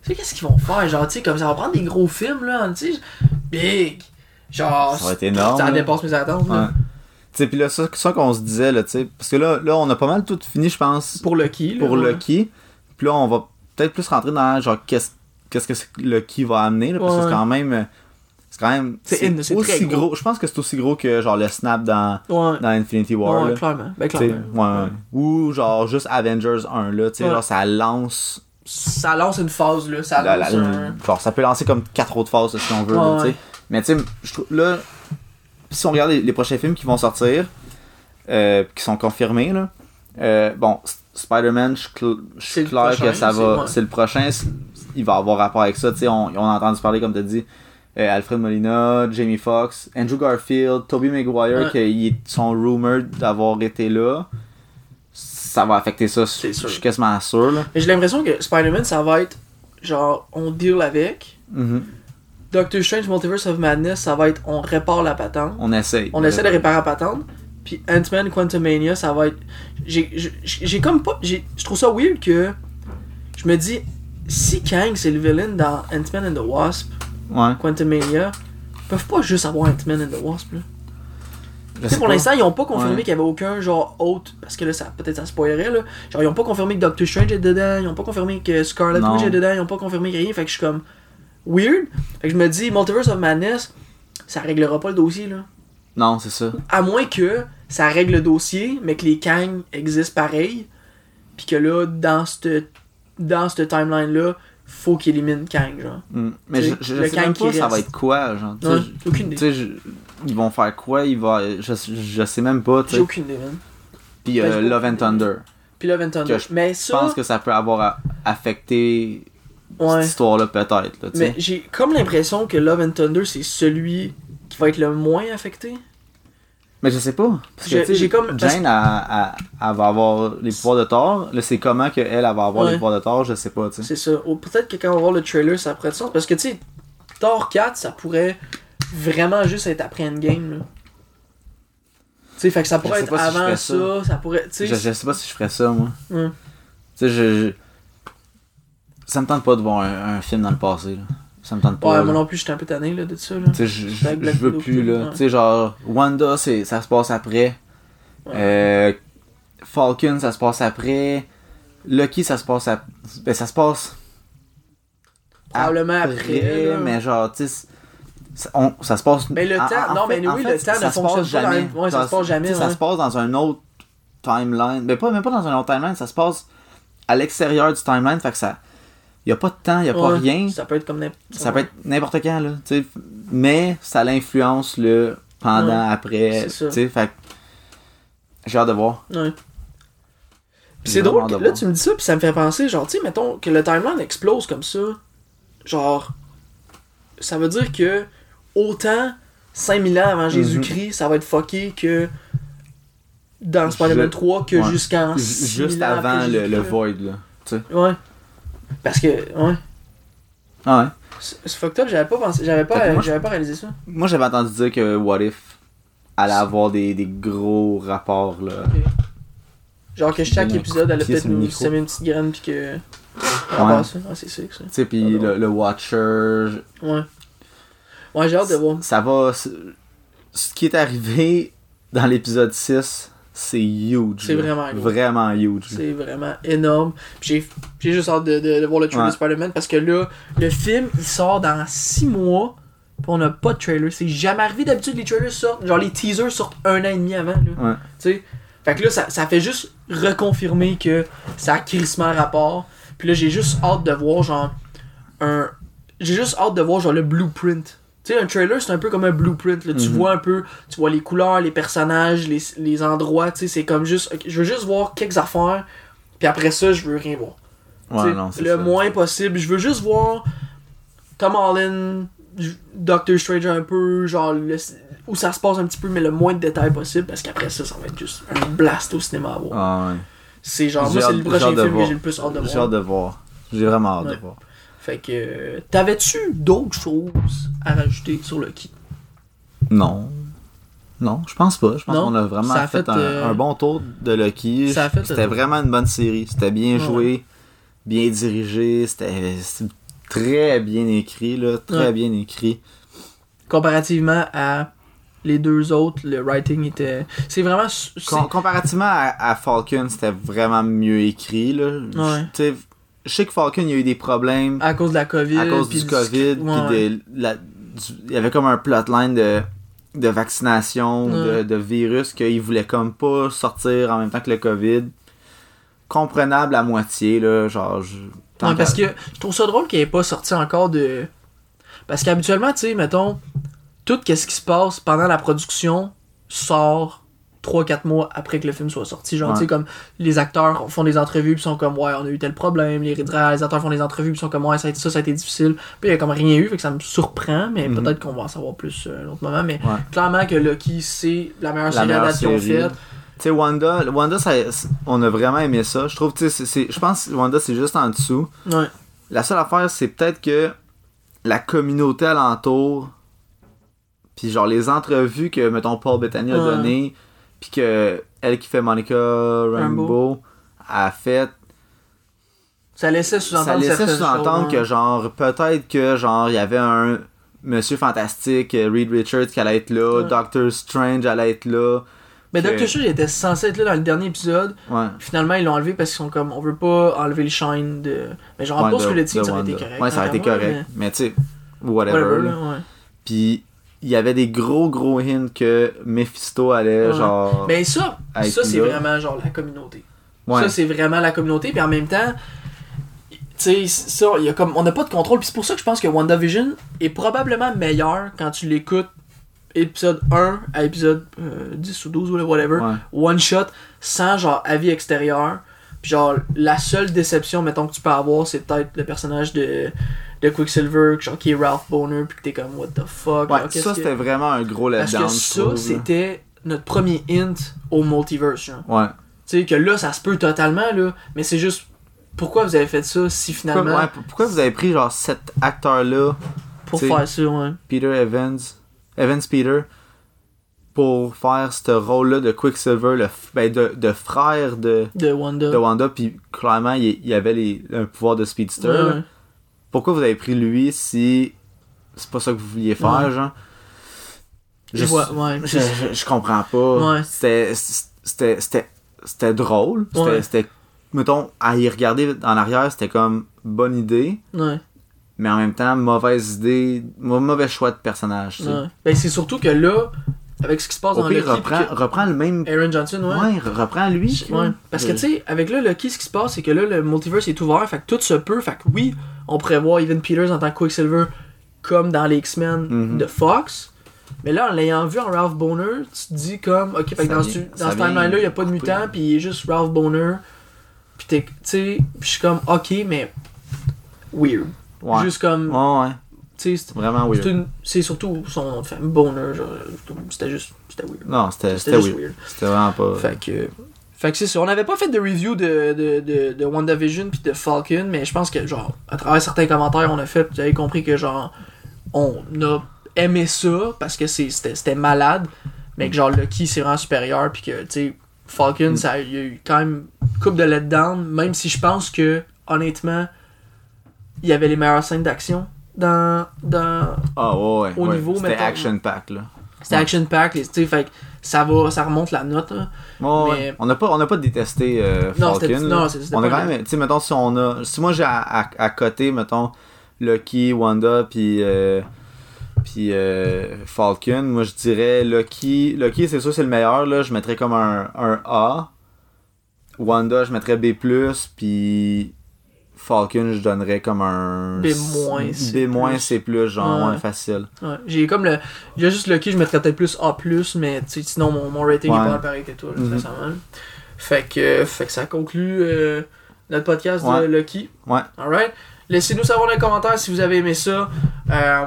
Tu sais, qu'est-ce qu'ils vont faire? Genre, tu sais, comme ça va prendre des gros films, là, tu sais. Big. Genre. Ça va être énorme, Ça là. dépasse mes attentes, là. Ouais. Tu sais, puis là, ça, ça qu'on se disait, là, tu sais. Parce que là, là, on a pas mal tout fini, je pense, Pour Lucky, là. pour ouais. Lucky. Puis là, on va peut-être plus rentrer dans, genre, qu'est-ce qu'est-ce que que Lucky va amener, là, parce que c'est quand même. C'est quand même. C'est aussi gros. gros. Je pense que c'est aussi gros que, genre, le snap dans, Ouais. dans Infinity War, ouais, là. clairement. Ben, clairement. Ou genre juste Avengers 1 là, tu sais, genre ça lance Ça lance une phase, là. Ça la- lance la- un. genre ça peut lancer comme quatre autres phases si on veut, là, Ouais, tu sais. ouais. Mais tu sais, là si on regarde les, les prochains films qui vont sortir euh, qui sont confirmés là. euh, bon, Spider-Man, je suis clair que ça c'est- va c'est le prochain, il va avoir rapport avec ça, on, on a entendu parler comme tu as dit euh, Alfred Molina, Jamie Foxx, Andrew Garfield, Tobey Maguire, Ouais. qui sont rumored d'avoir été là. Ça va affecter ça, je suis quasiment sûr. Là. Mais j'ai l'impression que Spider-Man, ça va être. Genre, on deal avec. Mhm. Doctor Strange Multiverse of Madness, ça va être on répare la patente. On essaye. On essaie de réparer la patente. Puis Ant-Man Quantumania, ça va être. J'ai comme pas. Je trouve ça weird que. Je me dis, si Kang c'est le villain dans Ant-Man and the Wasp, Ouais. Quantumania, ils peuvent pas juste avoir Ant-Man and the Wasp, là. Sais, pour l'instant, ils ont pas confirmé Ouais. qu'il y avait aucun genre autre, parce que là, ça peut-être ça spoilerait, là. Genre, ils ont pas confirmé que Doctor Strange est dedans, ils ont pas confirmé que Scarlet. Witch est dedans, ils ont pas confirmé rien, fait que je suis comme weird. Fait que je me dis, Multiverse of Madness, ça réglera pas le dossier, là. Non, c'est ça. À moins que ça règle le dossier, mais que les Kang existent pareil, puis que là, dans cette, dans cette timeline-là, faut qu'ils éliminent Kang, genre. Mm. Mais je, je sais même camp qui pas ça va être quoi, genre. tu sais, Ouais, je- aucune idée. Je- ils vont faire quoi il va, je, je sais même pas, tu J'ai aucune idée, man. Puis Ben, euh, j'ai Love and Thunder. Puis Love and Thunder. Que je mais ça, pense que ça peut avoir affecté ouais. cette histoire-là, peut-être, là, Mais j'ai comme l'impression que Love and Thunder, c'est celui qui va être le moins affecté. Mais je sais pas. Parce que, J'ai- comme- Jane, elle, elle- elle va avoir les pouvoirs de Thor. Là, c'est comment qu'elle, elle va avoir Ouais. les pouvoirs de Thor, je sais pas, tu sais. C'est ça. Ou peut-être que quand on va voir le trailer, ça être sens. Parce que tu sais, Thor 4, ça pourrait vraiment juste être après Endgame. Là. Tu sais, fait que ça pourrait être si avant ça. ça. ça, pourrait. Je, je sais pas si je ferais ça, moi. Hum. Tu sais, je, je- Ça me tente pas de voir un, un film dans le passé, là. Ça me tente pas. Ouais, là. moi non plus, j'étais un peu tanné là, de ça. Là. Je, veux plus, là. ouais. Tu sais, genre, Wanda, c'est, ça se passe après. Ouais. Euh, Falcon, ça se passe après. Lucky, ça se passe après. Ben, ça se passe. Probablement après, là. mais genre, tu sais. ça, on- ça se passe. Mais le temps- en non, fait- mais oui, fait, le temps ça ne se passe dans jamais. ouais, ça Genre, se passe jamais, Ça se passe dans un autre timeline. Mais pas, même pas dans un autre timeline, ça se passe à l'extérieur du timeline. Fait que ça. Y a pas de temps, y a pas rien. Ça peut être comme n'importe Ça peut être n'importe quand, là. tu sais. Mais ça l'influence le pendant, Ouais, après. c'est ça. tu sais, Fait j'ai hâte de voir. Ouais. Puis c'est drôle, que, là tu me dis ça, puis ça me fait penser, genre, tu sais, mettons que le timeline explose comme ça, genre, ça veut dire que autant 5000 ans avant Jésus-Christ, ça va être fucké que dans Spider-Man Je- 3 que ouais. jusqu'en Ju- 6000 Juste avant le, Void, là. Tu sais. là. Ouais. Parce que, ouais, Ah ouais. c'est fucked up, j'avais pas pensé, j'avais que pas, j'avais pas réalisé ça. Moi, j'avais entendu dire que What If allait avoir des, des gros rapports, là. Genre que chaque épisode, coup de elle a pied peut-être nous semer une petite graine, puis que. Ah, bah, ça. Ah, c'est sick ça. Tu sais, puis le, le Watcher, Ouais. Ouais, j'ai hâte de voir. ça va. Ce qui est arrivé dans l'épisode 6, c'est huge. C'est vraiment gros. Vraiment huge. C'est vraiment énorme. J'ai juste hâte de, de, de voir le trailer Ouais. de Spider-Man parce que là, le film il sort dans 6 mois. Puis on n'a pas de trailer. C'est jamais arrivé d'habitude les trailers sortent. Genre les teasers sortent un an et demi avant. Là. Ouais. Tu sais? Fait que là, ça, ça fait juste reconfirmer que ça a crissement rapport. Puis là, j'ai juste hâte de voir genre un. J'ai juste hâte de voir genre le blueprint. Tu sais, un trailer, c'est un peu comme un blueprint. Là. Tu Mhm. vois un peu, tu vois les couleurs, les personnages, les, les endroits. Tu sais, c'est comme juste. je veux juste voir quelques affaires. Puis après ça, je veux rien voir. Ouais, non, le ça. moins possible. Je veux juste voir Tom Holland, Doctor Strange un peu, genre le- où ça se passe un petit peu, mais le moins de détails possible, parce qu'après ça, ça va être juste un blast au cinéma à voir. Ah ouais. C'est genre, J'ai moi, c'est le j'ai prochain film que j'ai le plus hâte de J'ai voir. hâte de voir. J'ai vraiment hâte Ouais. de voir. Fait que, euh, t'avais-tu d'autres choses à rajouter sur le kit Non. Non, je pense pas. Je pense qu'on a vraiment a fait, euh, un bon tour de Lucky. C'était tour. vraiment une bonne série. C'était bien Ouais. joué, bien dirigé. C'était très bien écrit, là. Très Ouais. bien écrit. Comparativement à les deux autres, le writing était. C'est vraiment. Com- comparativement à, à Falcon, c'était vraiment mieux écrit, là. Ouais. Je sais que Falcon, il y a eu des problèmes à cause de la COVID. à cause du COVID, puis ouais, ouais. de la- du- il y avait comme un plotline de, de vaccination, Ouais. de, de virus, qu'ils voulaient comme pas sortir en même temps que le COVID. Comprenable à moitié, là, genre... Je, Ouais, parce que je trouve ça drôle qu'il ait pas sorti encore de. Parce qu'habituellement, tu sais, mettons, tout ce qui se passe pendant la production sort 3-4 mois après que le film soit sorti. Genre, Ouais. tu sais, comme les acteurs font des entrevues puis sont comme, ouais, on a eu tel problème. Les réalisateurs font des entrevues puis sont comme, ouais, ça a été ça, ça a été difficile. Puis il y a comme rien eu, fait que ça me surprend, mais Mhm. peut-être qu'on va en savoir plus euh, à un autre moment. Mais Ouais. clairement que Lucky, c'est la meilleure La série faite. Tu sais, Wanda, Wanda ça- on a vraiment aimé ça. Je trouve, tu sais, je pense que Wanda, c'est juste en dessous. Ouais. La seule affaire, c'est peut-être que la communauté alentour, puis genre les entrevues que, mettons, Paul Bettany a données, puis que elle qui fait Monica Rambeau a fait, Ça laissait ça sous-entendre laissait que ouais. genre, peut-être que genre, il y avait un, Monsieur Fantastique, Reed Richards qui allait être là, Ouais. Doctor Strange allait être là. Mais Que- Doctor Strange était censé être là dans le dernier épisode. Ouais. Finalement, ils l'ont enlevé parce qu'ils sont comme, on veut pas enlever le shine de. Mais genre, Ouais, en plus, de- le titre, ça aurait été correct. Ouais, ça aurait été correct. Mais tu sais, mais- whatever. Là. Puis il y avait des gros gros hints que Mephisto allait Ouais. genre. Mais ça, Être ça c'est vraiment genre la communauté. ouais. Ça, c'est vraiment la communauté. Puis en même temps, tu sais, ça, il y a comme, on n'a pas de contrôle. Puis c'est pour ça que je pense que WandaVision est probablement meilleur quand tu l'écoutes épisode 1 à épisode euh, 10 ou 12 ou whatever. Ouais. One shot, sans genre avis extérieur. Puis genre, la seule déception, mettons, que tu peux avoir, c'est peut-être le personnage de, de Quicksilver, genre, qui est Ralph Boner, puis que t'es comme, what the fuck. Ouais, genre, ça que- c'était vraiment un gros Parce letdown. que je ça, c'était notre premier hint au multiverse, genre. Ouais. Tu sais, que là, ça se peut totalement, là, mais c'est juste, pourquoi vous avez fait ça si Pourquoi, finalement, ouais, p- pourquoi vous avez pris genre cet acteur-là, pour faire ça, ouais. Peter Evans, Evans Peter, pour faire ce rôle-là de Quicksilver, le f- ben, de, de frère de, De Wanda. de Wanda, puis clairement il, il avait les, un pouvoir de speedster. Ouais, ouais. Pourquoi vous avez pris lui si c'est pas ça que vous vouliez faire, Ouais. genre? Je vois, ouais. Je, je- je comprends pas. Ouais. C'était, c'était, c'était, drôle. C'était, mettons, à y regarder en arrière, c'était comme bonne idée, Ouais, mais en même temps, mauvaise idée, mau- mauvais choix de personnage. Ben, c'est surtout que là, avec ce qui se passe Au dans pire, Loki, reprend, que- reprend le même. Aaron Johnson, ouais. Ouais, re- reprend lui. Ouais, parce que tu sais, avec là, Loki, ce qui se passe, c'est que là, le multiverse est ouvert, fait que tout se peut, fait que oui, on pourrait voir Evan Peters en tant que Quicksilver comme dans les X-Men Mhm. de Fox, mais là, en l'ayant vu en Ralph Boner, tu te dis comme, ok, fait que dans, vient- ce, dans ce timeline-là, il n'y a pas de mutant, puis il est juste Ralph Boner, puis t'es, tu sais, je suis comme, ok, mais weird. Ouais. Juste comme, Ouais, ouais. C'est- Vraiment weird. c'est une- c'est surtout son famille, Boner, c'était juste, c'était weird. Non, c'était, weird. weird. C'était vraiment pas. Fait que. Fait que c'est ça. On n'avait pas fait de review de, de, de, de WandaVision puis de Falcon, mais je pense que, genre, à travers certains commentaires, on a fait, vous avez compris que, genre, on a aimé ça parce que c'était c'était malade, mais que, genre, Lucky, c'est vraiment supérieur, puis que, tu sais, Falcon, Mm. ça, il y a eu quand même une coupe de letdown, même si je pense que, honnêtement, il y avait les meilleures scènes d'action dans, dans, Ah, ouais. Au ouais. niveau, C'était action pack, là. c'était Ouais. action pack, tu sais, fait ça va, ça remonte la note, là. Mais-. On n'a pas, on n'a pas détesté euh, Non, Falcon. non, c'était- on a quand même, tu sais, mettons, si on a, si moi j'ai à, à, à côté, mettons, Lucky, Wanda, puis euh, puis euh, Falcon, moi je dirais Lucky, Lucky c'est sûr c'est le meilleur, là, je mettrais comme un, un A. Wanda, je mettrais B+, puis Falcon, je donnerais comme un... B-, C+. B-, C+, genre, Ouais. ouais, facile. Ouais, j'ai comme le. Il y a juste le qui, je mettrais peut-être plus A, mais sinon mon, mon rating est pas pareil que toi, là, Mhm. sincèrement. Fait que, fait que ça conclut euh, notre podcast de Lucky. Ouais. Alright. Laissez-nous savoir dans les commentaires si vous avez aimé ça. Euh,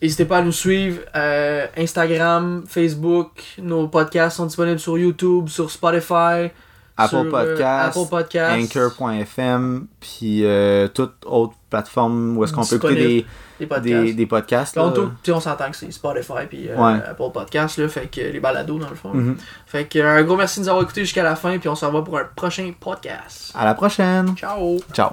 N'hésitez pas à nous suivre. euh, Instagram, Facebook. Nos podcasts sont disponibles sur YouTube, sur Spotify. Apple euh, Podcast, Apple Podcasts. Anchor.fm, puis euh, toute autre plateforme où est-ce qu'on peut écouter des, Des des, podcasts. des podcasts. Puis on, là. s'entend que c'est Spotify puis euh, Ouais. Apple Podcasts, là, fait que les balados dans le fond. Mhm. Fait que un gros merci de nous avoir écoutés jusqu'à la fin, puis on s'en va pour un prochain podcast. À la prochaine. Ciao! Ciao.